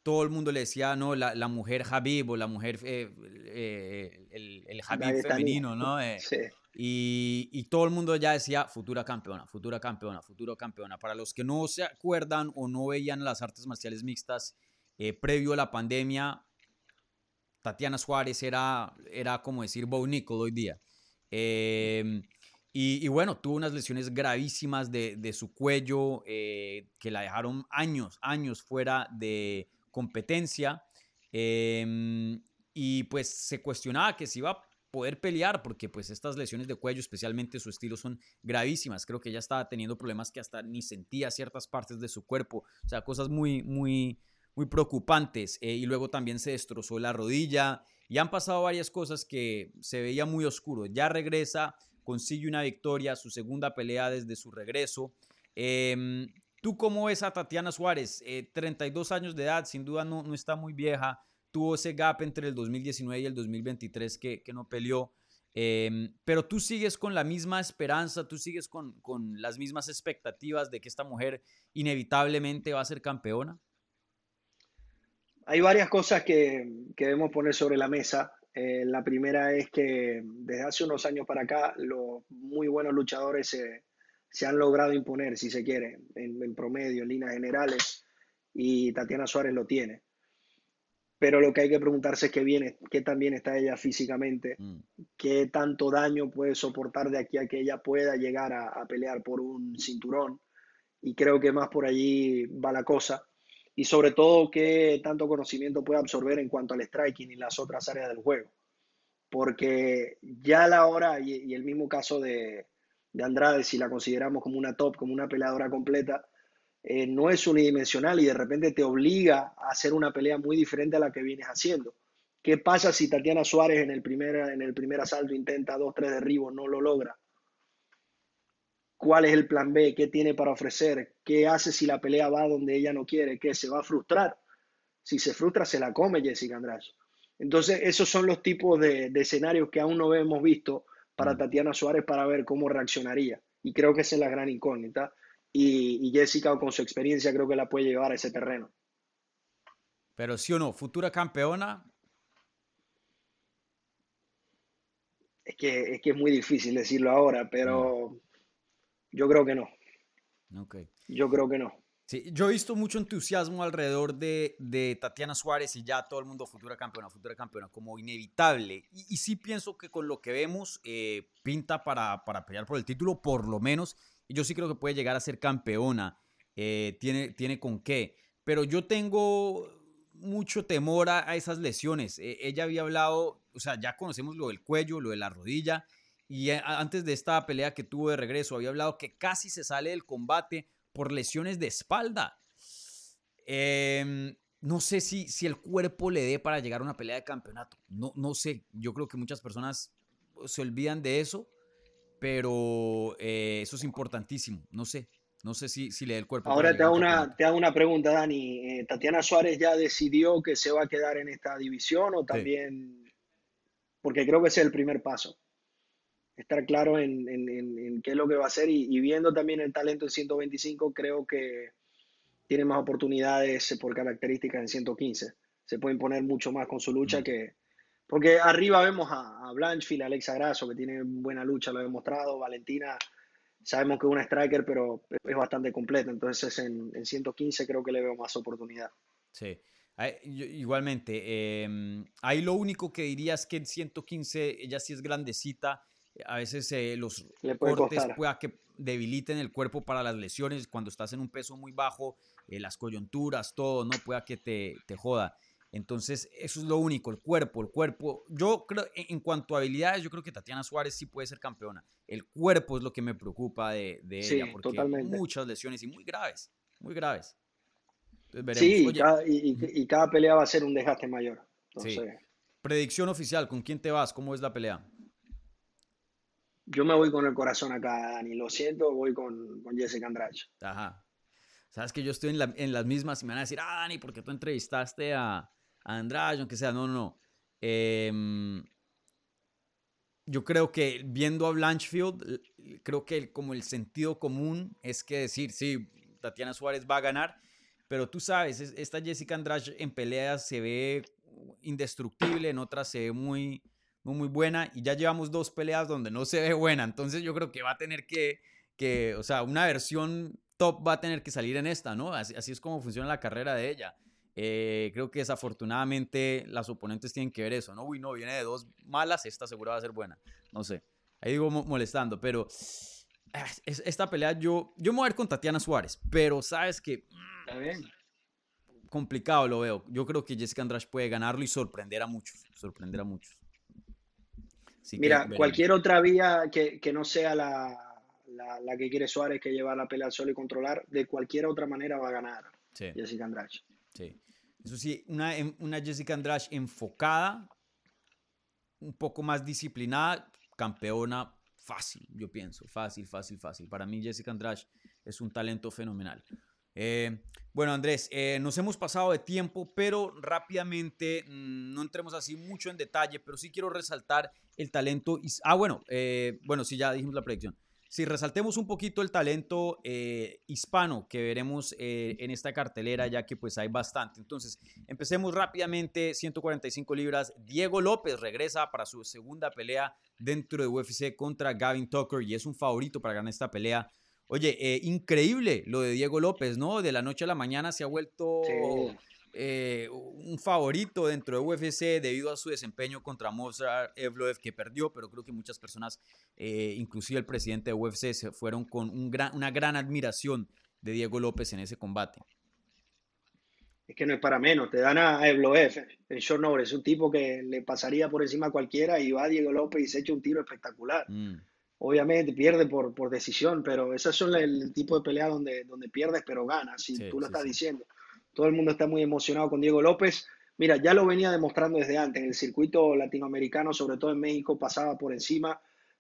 todo el mundo le decía, no, la, la mujer Habib o la mujer, eh, eh, el, el Habib femenino, ¿no? Eh, sí. y, y, todo el mundo ya decía, futura campeona, futura campeona, futura campeona. Para los que no se acuerdan o no veían las artes marciales mixtas previo a la pandemia, Tatiana Suárez era, era como decir Bo Nickel hoy día. Em, y, y, bueno, tuvo unas lesiones gravísimas de, de su cuello que la dejaron años, años fuera de, competencia. Em, y pues se cuestionaba que si iba a poder pelear porque pues estas lesiones de cuello, especialmente su estilo, son gravísimas. Creo que ella estaba teniendo problemas que hasta ni sentía ciertas partes de su cuerpo. O sea, cosas muy, muy, muy preocupantes. Eh, y luego también se destrozó la rodilla. Y han pasado varias cosas que se veía muy oscuro. Ya regresa, consigue una victoria, su segunda pelea desde su regreso. Eh, ¿Tú cómo ves a Tatiana Suárez? 32 eh, años de edad, sin duda no, no está muy vieja. Tuvo ese gap entre el 2019 y el 2023 que, que no peleó. Em, pero tú sigues con la misma esperanza, tú sigues con, con, las mismas expectativas de que esta mujer inevitablemente va a ser campeona. Hay varias cosas que, que debemos poner sobre la mesa. Eh, la primera es que desde hace unos años para acá los muy buenos luchadores se, se han logrado imponer, si se quiere, en, promedio, en líneas generales, y Tatiana Suárez lo tiene. Pero lo que hay que preguntarse es qué, viene, qué tan bien está ella físicamente, mm. qué tanto daño puede soportar de aquí a que ella pueda llegar a, pelear por un cinturón. Y creo que más por allí va la cosa. Y sobre todo qué tanto conocimiento puede absorber en cuanto al striking y las otras áreas del juego. Porque ya a la hora, y el mismo caso de, de Andrade, si la consideramos como una top, como una peleadora completa, eh, no es unidimensional y de repente te obliga a hacer una pelea muy diferente a la que vienes haciendo. ¿Qué pasa si Tatiana Suárez en el primer, en el primer asalto intenta dos, tres derribos, no lo logra? ¿Cuál es el plan B? ¿Qué tiene para ofrecer? ¿Qué hace si la pelea va donde ella no quiere? ¿Qué? ¿Se va a frustrar? Si se frustra, se la come Jessica Andrade. Entonces, esos son los tipos de, de escenarios que aún no hemos visto para mm. Tatiana Suárez para ver cómo reaccionaría. Y creo que esa es la gran incógnita. Y, Jessica, con su experiencia, creo que la puede llevar a ese terreno. Pero sí o no, futura campeona. Es que es, que es muy difícil decirlo ahora, pero mm. yo creo que no. Okay. Yo creo que no. Sí, yo he visto mucho entusiasmo alrededor de, de, Tatiana Suárez y ya todo el mundo futura campeona, futura campeona, como inevitable. Y, sí pienso que con lo que vemos eh, pinta para, para, pelear por el título, por lo menos. Y yo sí creo que puede llegar a ser campeona. Eh, tiene, tiene con qué. Pero yo tengo mucho temor a, esas lesiones. E, ella había hablado, o sea, ya conocemos lo del cuello, lo de la rodilla. Y eh, antes de esta pelea que tuvo de regreso, había hablado que casi se sale del combate por lesiones de espalda. Em, no sé si, si el cuerpo le dé para llegar a una pelea de campeonato. No, no sé. Yo creo que muchas personas se olvidan de eso, pero eh, eso es importantísimo. No sé. No sé si, si le dé el cuerpo. Ahora te hago, una, te hago una pregunta, Dani. Eh, ¿Tatiana Suárez ya decidió que se va a quedar en esta división o también? Porque creo que ese es el primer paso estar claro en, en, qué es lo que va a hacer y, viendo también el talento en 125, creo que tiene más oportunidades por características en 115. Se puede imponer mucho más con su lucha mm. que... Porque arriba vemos a, a Blanchfield, a Alexa Grasso, que tiene buena lucha, lo he demostrado. Valentina, sabemos que es una striker, pero es bastante completa. Entonces en, en 115 creo que le veo más oportunidad. Sí. Igualmente, em, ahí lo único que diría es que en 115 ella sí es grandecita a veces eh, los cortes pueda que debiliten el cuerpo para las lesiones. Cuando estás en un peso muy bajo, eh, las coyunturas, todo, ¿no? Pueda que te, te, joda. Entonces, eso es lo único, el cuerpo, el cuerpo. Yo creo, en cuanto a habilidades, yo creo que Tatiana Suárez sí puede ser campeona. El cuerpo es lo que me preocupa de, de ella, porque totalmente. muchas lesiones y muy graves, muy graves. sí, y, cada pelea va a ser un desgaste mayor. Predicción oficial, ¿con quién te vas? ¿Cómo es la pelea? Yo me voy con el corazón acá, Dani. Lo siento, voy con, con Jessica Andrade. Ajá. Sabes que yo estoy en, las mismas y me van a decir, ah, Dani, ¿por qué tú entrevistaste a, a Andrade? Aunque sea, no, no. Em, yo creo que viendo a Blanchfield, creo que como el sentido común es que decir, sí, Tatiana Suárez va a ganar, pero tú sabes, esta Jessica Andrade en peleas se ve indestructible, en otras se ve muy, muy, buena y ya llevamos dos peleas donde no se ve buena, entonces yo creo que va a tener que, que o sea, una versión top va a tener que salir en esta, ¿no? Así, así es como funciona la carrera de ella. Eh, creo que desafortunadamente las oponentes tienen que ver eso, ¿no? Uy, no, viene de dos malas, esta seguro va a ser buena. No sé. Ahí digo molestando, pero ah, esta pelea yo, yo me voy a ir con Tatiana Suárez, pero sabes que... Está bien. Complicado lo veo. Yo creo que Jessica Andrade puede ganarlo y sorprender a muchos. Sorprender a muchos. Mira, cualquier otra vía que, no sea la, que quiere Suárez, que lleva la pelea al solo y controlar, de cualquier otra manera va a ganar Jessica Andrade. Sí. Eso sí, una, una Jessica Andrade enfocada, un poco más disciplinada, campeona fácil, yo pienso. Fácil, fácil, fácil. Para mí Jessica Andrade es un talento fenomenal. Eh, bueno, Andrés, eh, nos hemos pasado de tiempo, pero rápidamente, mm, no entremos así mucho en detalle, pero sí quiero resaltar el talento. Ah, bueno, eh, bueno, sí, ya dijimos la predicción. Si resaltemos un poquito el talento hispano que veremos en esta cartelera, ya que pues hay bastante. Entonces, empecemos rápidamente, 145 libras. Diego López regresa para su segunda pelea dentro de UFC contra Gavin Tucker y es un favorito para ganar esta pelea. Oye, eh, increíble lo de Diego López, ¿no? De la noche a la mañana se ha vuelto eh, un favorito dentro de UFC debido a su desempeño contra Mozart Evloev, que perdió, pero creo que muchas personas, eh, inclusive el presidente de UFC, se fueron con una gran admiración de Diego López en ese combate. Es que no es para menos, te dan a Evloev en short notice, es un tipo que le pasaría por encima a cualquiera y va a Diego López y se echa un tiro espectacular. Mm obviamente pierde por, por decisión, pero esas son el, tipo de pelea donde, donde pierdes pero ganas, si tú lo estás diciendo. Todo el mundo está muy emocionado con Diego López. Mira, ya lo venía demostrando desde antes, en el circuito latinoamericano, sobre todo en México, pasaba por encima.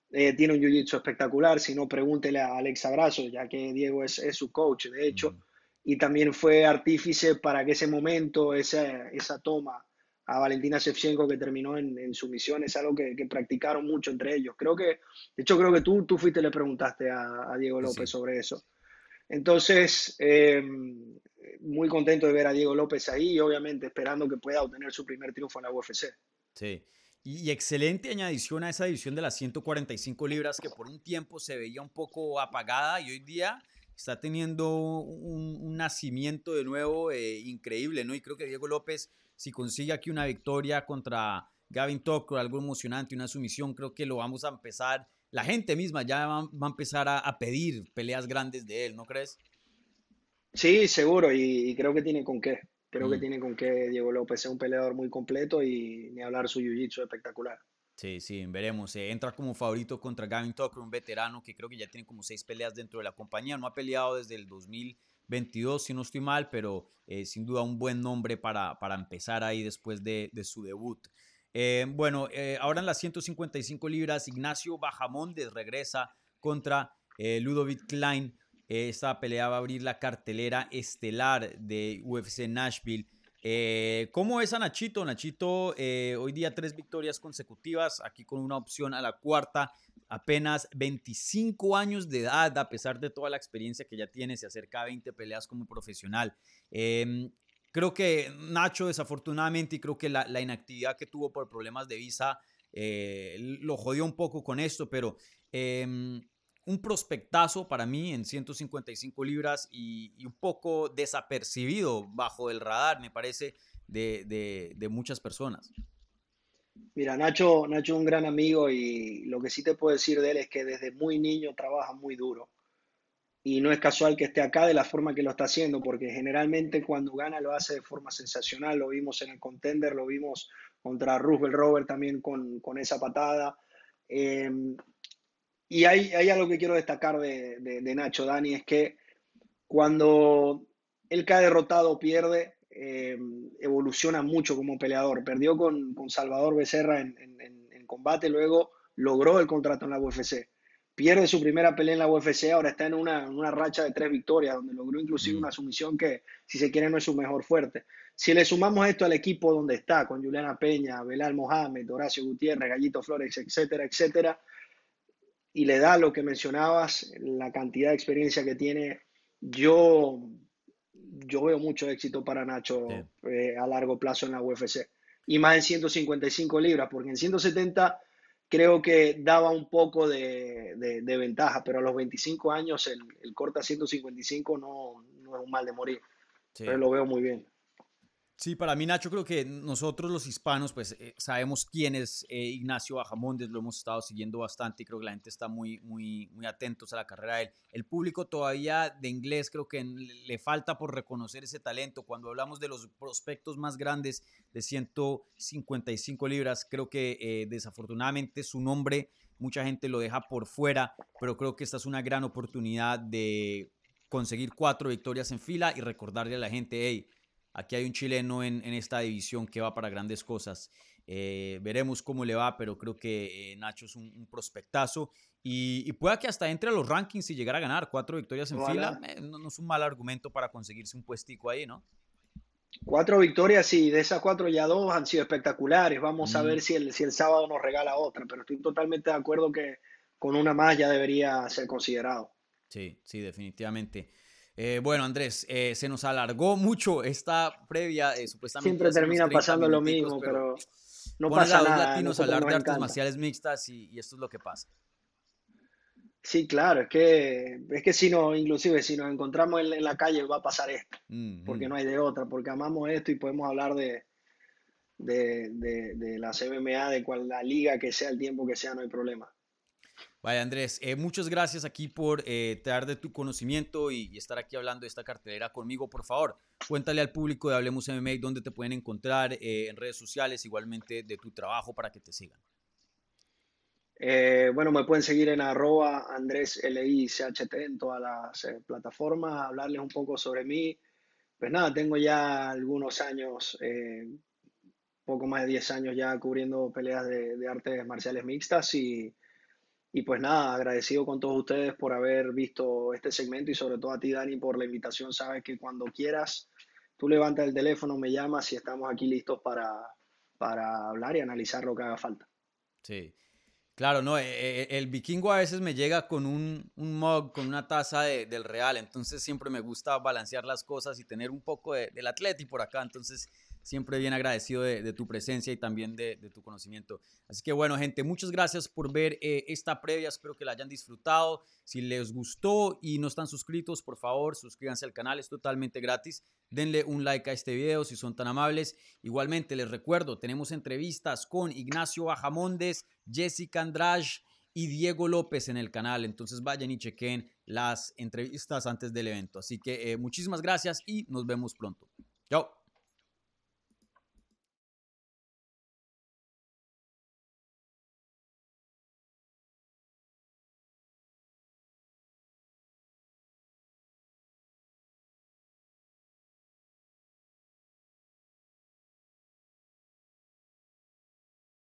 Eh, tiene un jiu-jitsu espectacular, si no, pregúntele a Alex Abrazo, ya que Diego es, es su coach, de hecho, y también fue artífice para que ese momento, esa, esa toma a Valentina Shevchenko que terminó en, su misión, es algo que, practicaron mucho entre ellos. Creo que, de hecho, creo que tú, tú fuiste y le preguntaste a, Diego López sobre eso. Entonces, eh, muy contento de ver a Diego López ahí y obviamente esperando que pueda obtener su primer triunfo en la UFC. Sí. Y, excelente añadición a esa división de las 145 libras que por un tiempo se veía un poco apagada y hoy día está teniendo un, nacimiento de nuevo eh, increíble, ¿no? Y creo que Diego López, si consigue aquí una victoria contra Gavin Tucker, algo emocionante, una sumisión, creo que lo vamos a empezar, la gente misma ya va, a empezar a, pedir peleas grandes de él, ¿no crees? Sí, seguro, y, creo que tiene con qué. Creo que mm. tiene con qué Diego López es un peleador muy completo y ni hablar su jiu-jitsu espectacular. Sí, sí, veremos. Eh, entra como favorito contra Gavin Tucker, un veterano que creo que ya tiene como seis peleas dentro de la compañía. No ha peleado desde el 2022, si no estoy mal, pero eh, sin duda un buen nombre para, para empezar ahí después de, su debut. Eh, bueno, ahora en las 155 libras, Ignacio Bajamondes regresa contra Ludovic Klein. Esta pelea va a abrir la cartelera estelar de UFC Nashville. Eh, ¿Cómo es a Nachito? Nachito eh, hoy día tres victorias consecutivas, aquí con una opción a la cuarta, apenas 25 años de edad, a pesar de toda la experiencia que ya tiene, se acerca a 20 peleas como profesional. Em, creo que Nacho, desafortunadamente, y creo que la, inactividad que tuvo por problemas de visa eh, lo jodió un poco con esto, pero em, un prospectazo para mí en 155 libras y, un poco desapercibido bajo el radar, me parece, de, muchas personas. Mira, Nacho, Nacho es un gran amigo y lo que sí te puedo decir de él es que desde muy niño trabaja muy duro. Y no es casual que esté acá de la forma que lo está haciendo, porque generalmente cuando gana lo hace de forma sensacional. Lo vimos en el contender, lo vimos contra Roosevelt Robert también con, esa patada. Eh, y hay, hay, algo que quiero destacar de, de, Nacho, Dani, es que cuando él cae derrotado o pierde, eh, evoluciona mucho como peleador. Perdió con, con Salvador Becerra en, en, en, combate, luego logró el contrato en la UFC. Pierde su primera pelea en la UFC, ahora está en una, una racha de tres victorias, donde logró inclusive mm. una sumisión que, si se quiere, no es su mejor fuerte. Si le sumamos esto al equipo donde está, con Juliana Peña, Belal Mohamed, Horacio Gutiérrez, Gallito Flores, etcétera, etcétera, y le da lo que mencionabas, la cantidad de experiencia que tiene, yo, yo veo mucho éxito para Nacho eh, a largo plazo en la UFC. Y más en 155 libras, porque en 170 creo que daba un poco de, ventaja, pero a los 25 años el, el corta 155 no, no, es un mal de morir. Pero lo veo muy bien. Sí, para mí, Nacho, creo que nosotros los hispanos, pues eh, sabemos quién es eh, Ignacio Bajamondes, lo hemos estado siguiendo bastante y creo que la gente está muy, muy, muy atentos a la carrera de él. El público todavía de inglés creo que le falta por reconocer ese talento. Cuando hablamos de los prospectos más grandes de 155 libras, creo que eh, desafortunadamente su nombre mucha gente lo deja por fuera, pero creo que esta es una gran oportunidad de conseguir cuatro victorias en fila y recordarle a la gente, hey, Aquí hay un chileno en, esta división que va para grandes cosas. Eh, veremos cómo le va, pero creo que eh, Nacho es un, prospectazo y, pueda que hasta entre a los rankings y llegar a ganar cuatro victorias en fila. Eh, no, es un mal argumento para conseguirse un puestico ahí, ¿no? Cuatro victorias, sí, de esas cuatro ya dos han sido espectaculares. Vamos a ver si el, si el sábado nos regala otra, pero estoy totalmente de acuerdo que con una más ya debería ser considerado. Sí, sí, definitivamente. Eh, bueno, Andrés, eh, se nos alargó mucho esta previa, eh, supuestamente. Siempre termina pasando lo mismo, pero, no pasa a nada. latinos a hablar de artes marciales mixtas y, esto es lo que pasa. Sí, claro, es que, es que si no, inclusive si nos encontramos en, la calle va a pasar esto, porque no hay de otra, porque amamos esto y podemos hablar de, de, de, de la CMMA, de cual la liga que sea, el tiempo que sea, no hay problema. Vaya Andrés, eh, muchas gracias aquí por eh, dar de tu conocimiento y, estar aquí hablando de esta cartelera conmigo. Por favor, cuéntale al público de Hablemos MMA dónde te pueden encontrar eh, en redes sociales, igualmente de tu trabajo para que te sigan. Eh, bueno, me pueden seguir en arroba Andrés LICHT en todas las plataformas, hablarles un poco sobre mí. Pues nada, tengo ya algunos años, poco más de 10 años ya cubriendo peleas de artes marciales mixtas y y pues nada, agradecido con todos ustedes por haber visto este segmento y sobre todo a ti, Dani, por la invitación. Sabes que cuando quieras, tú levantas el teléfono, me llamas y estamos aquí listos para, para hablar y analizar lo que haga falta. Sí. Claro, no, eh, eh, el vikingo a veces me llega con un, un mug, con una taza del Real, entonces siempre me gusta balancear las cosas y tener un poco de, del Atleti por acá, entonces siempre bien agradecido de, tu presencia y también de, tu conocimiento. Así que bueno, gente, muchas gracias por ver eh, esta previa. Espero que la hayan disfrutado. Si les gustó y no están suscritos, por favor, suscríbanse al canal. Es totalmente gratis. Denle un like a este video si son tan amables. Igualmente, les recuerdo, tenemos entrevistas con Ignacio Bajamondes, Jessica Andrade y Diego López en el canal. Entonces vayan y chequen las entrevistas antes del evento. Así que eh, muchísimas gracias y nos vemos pronto. Chao.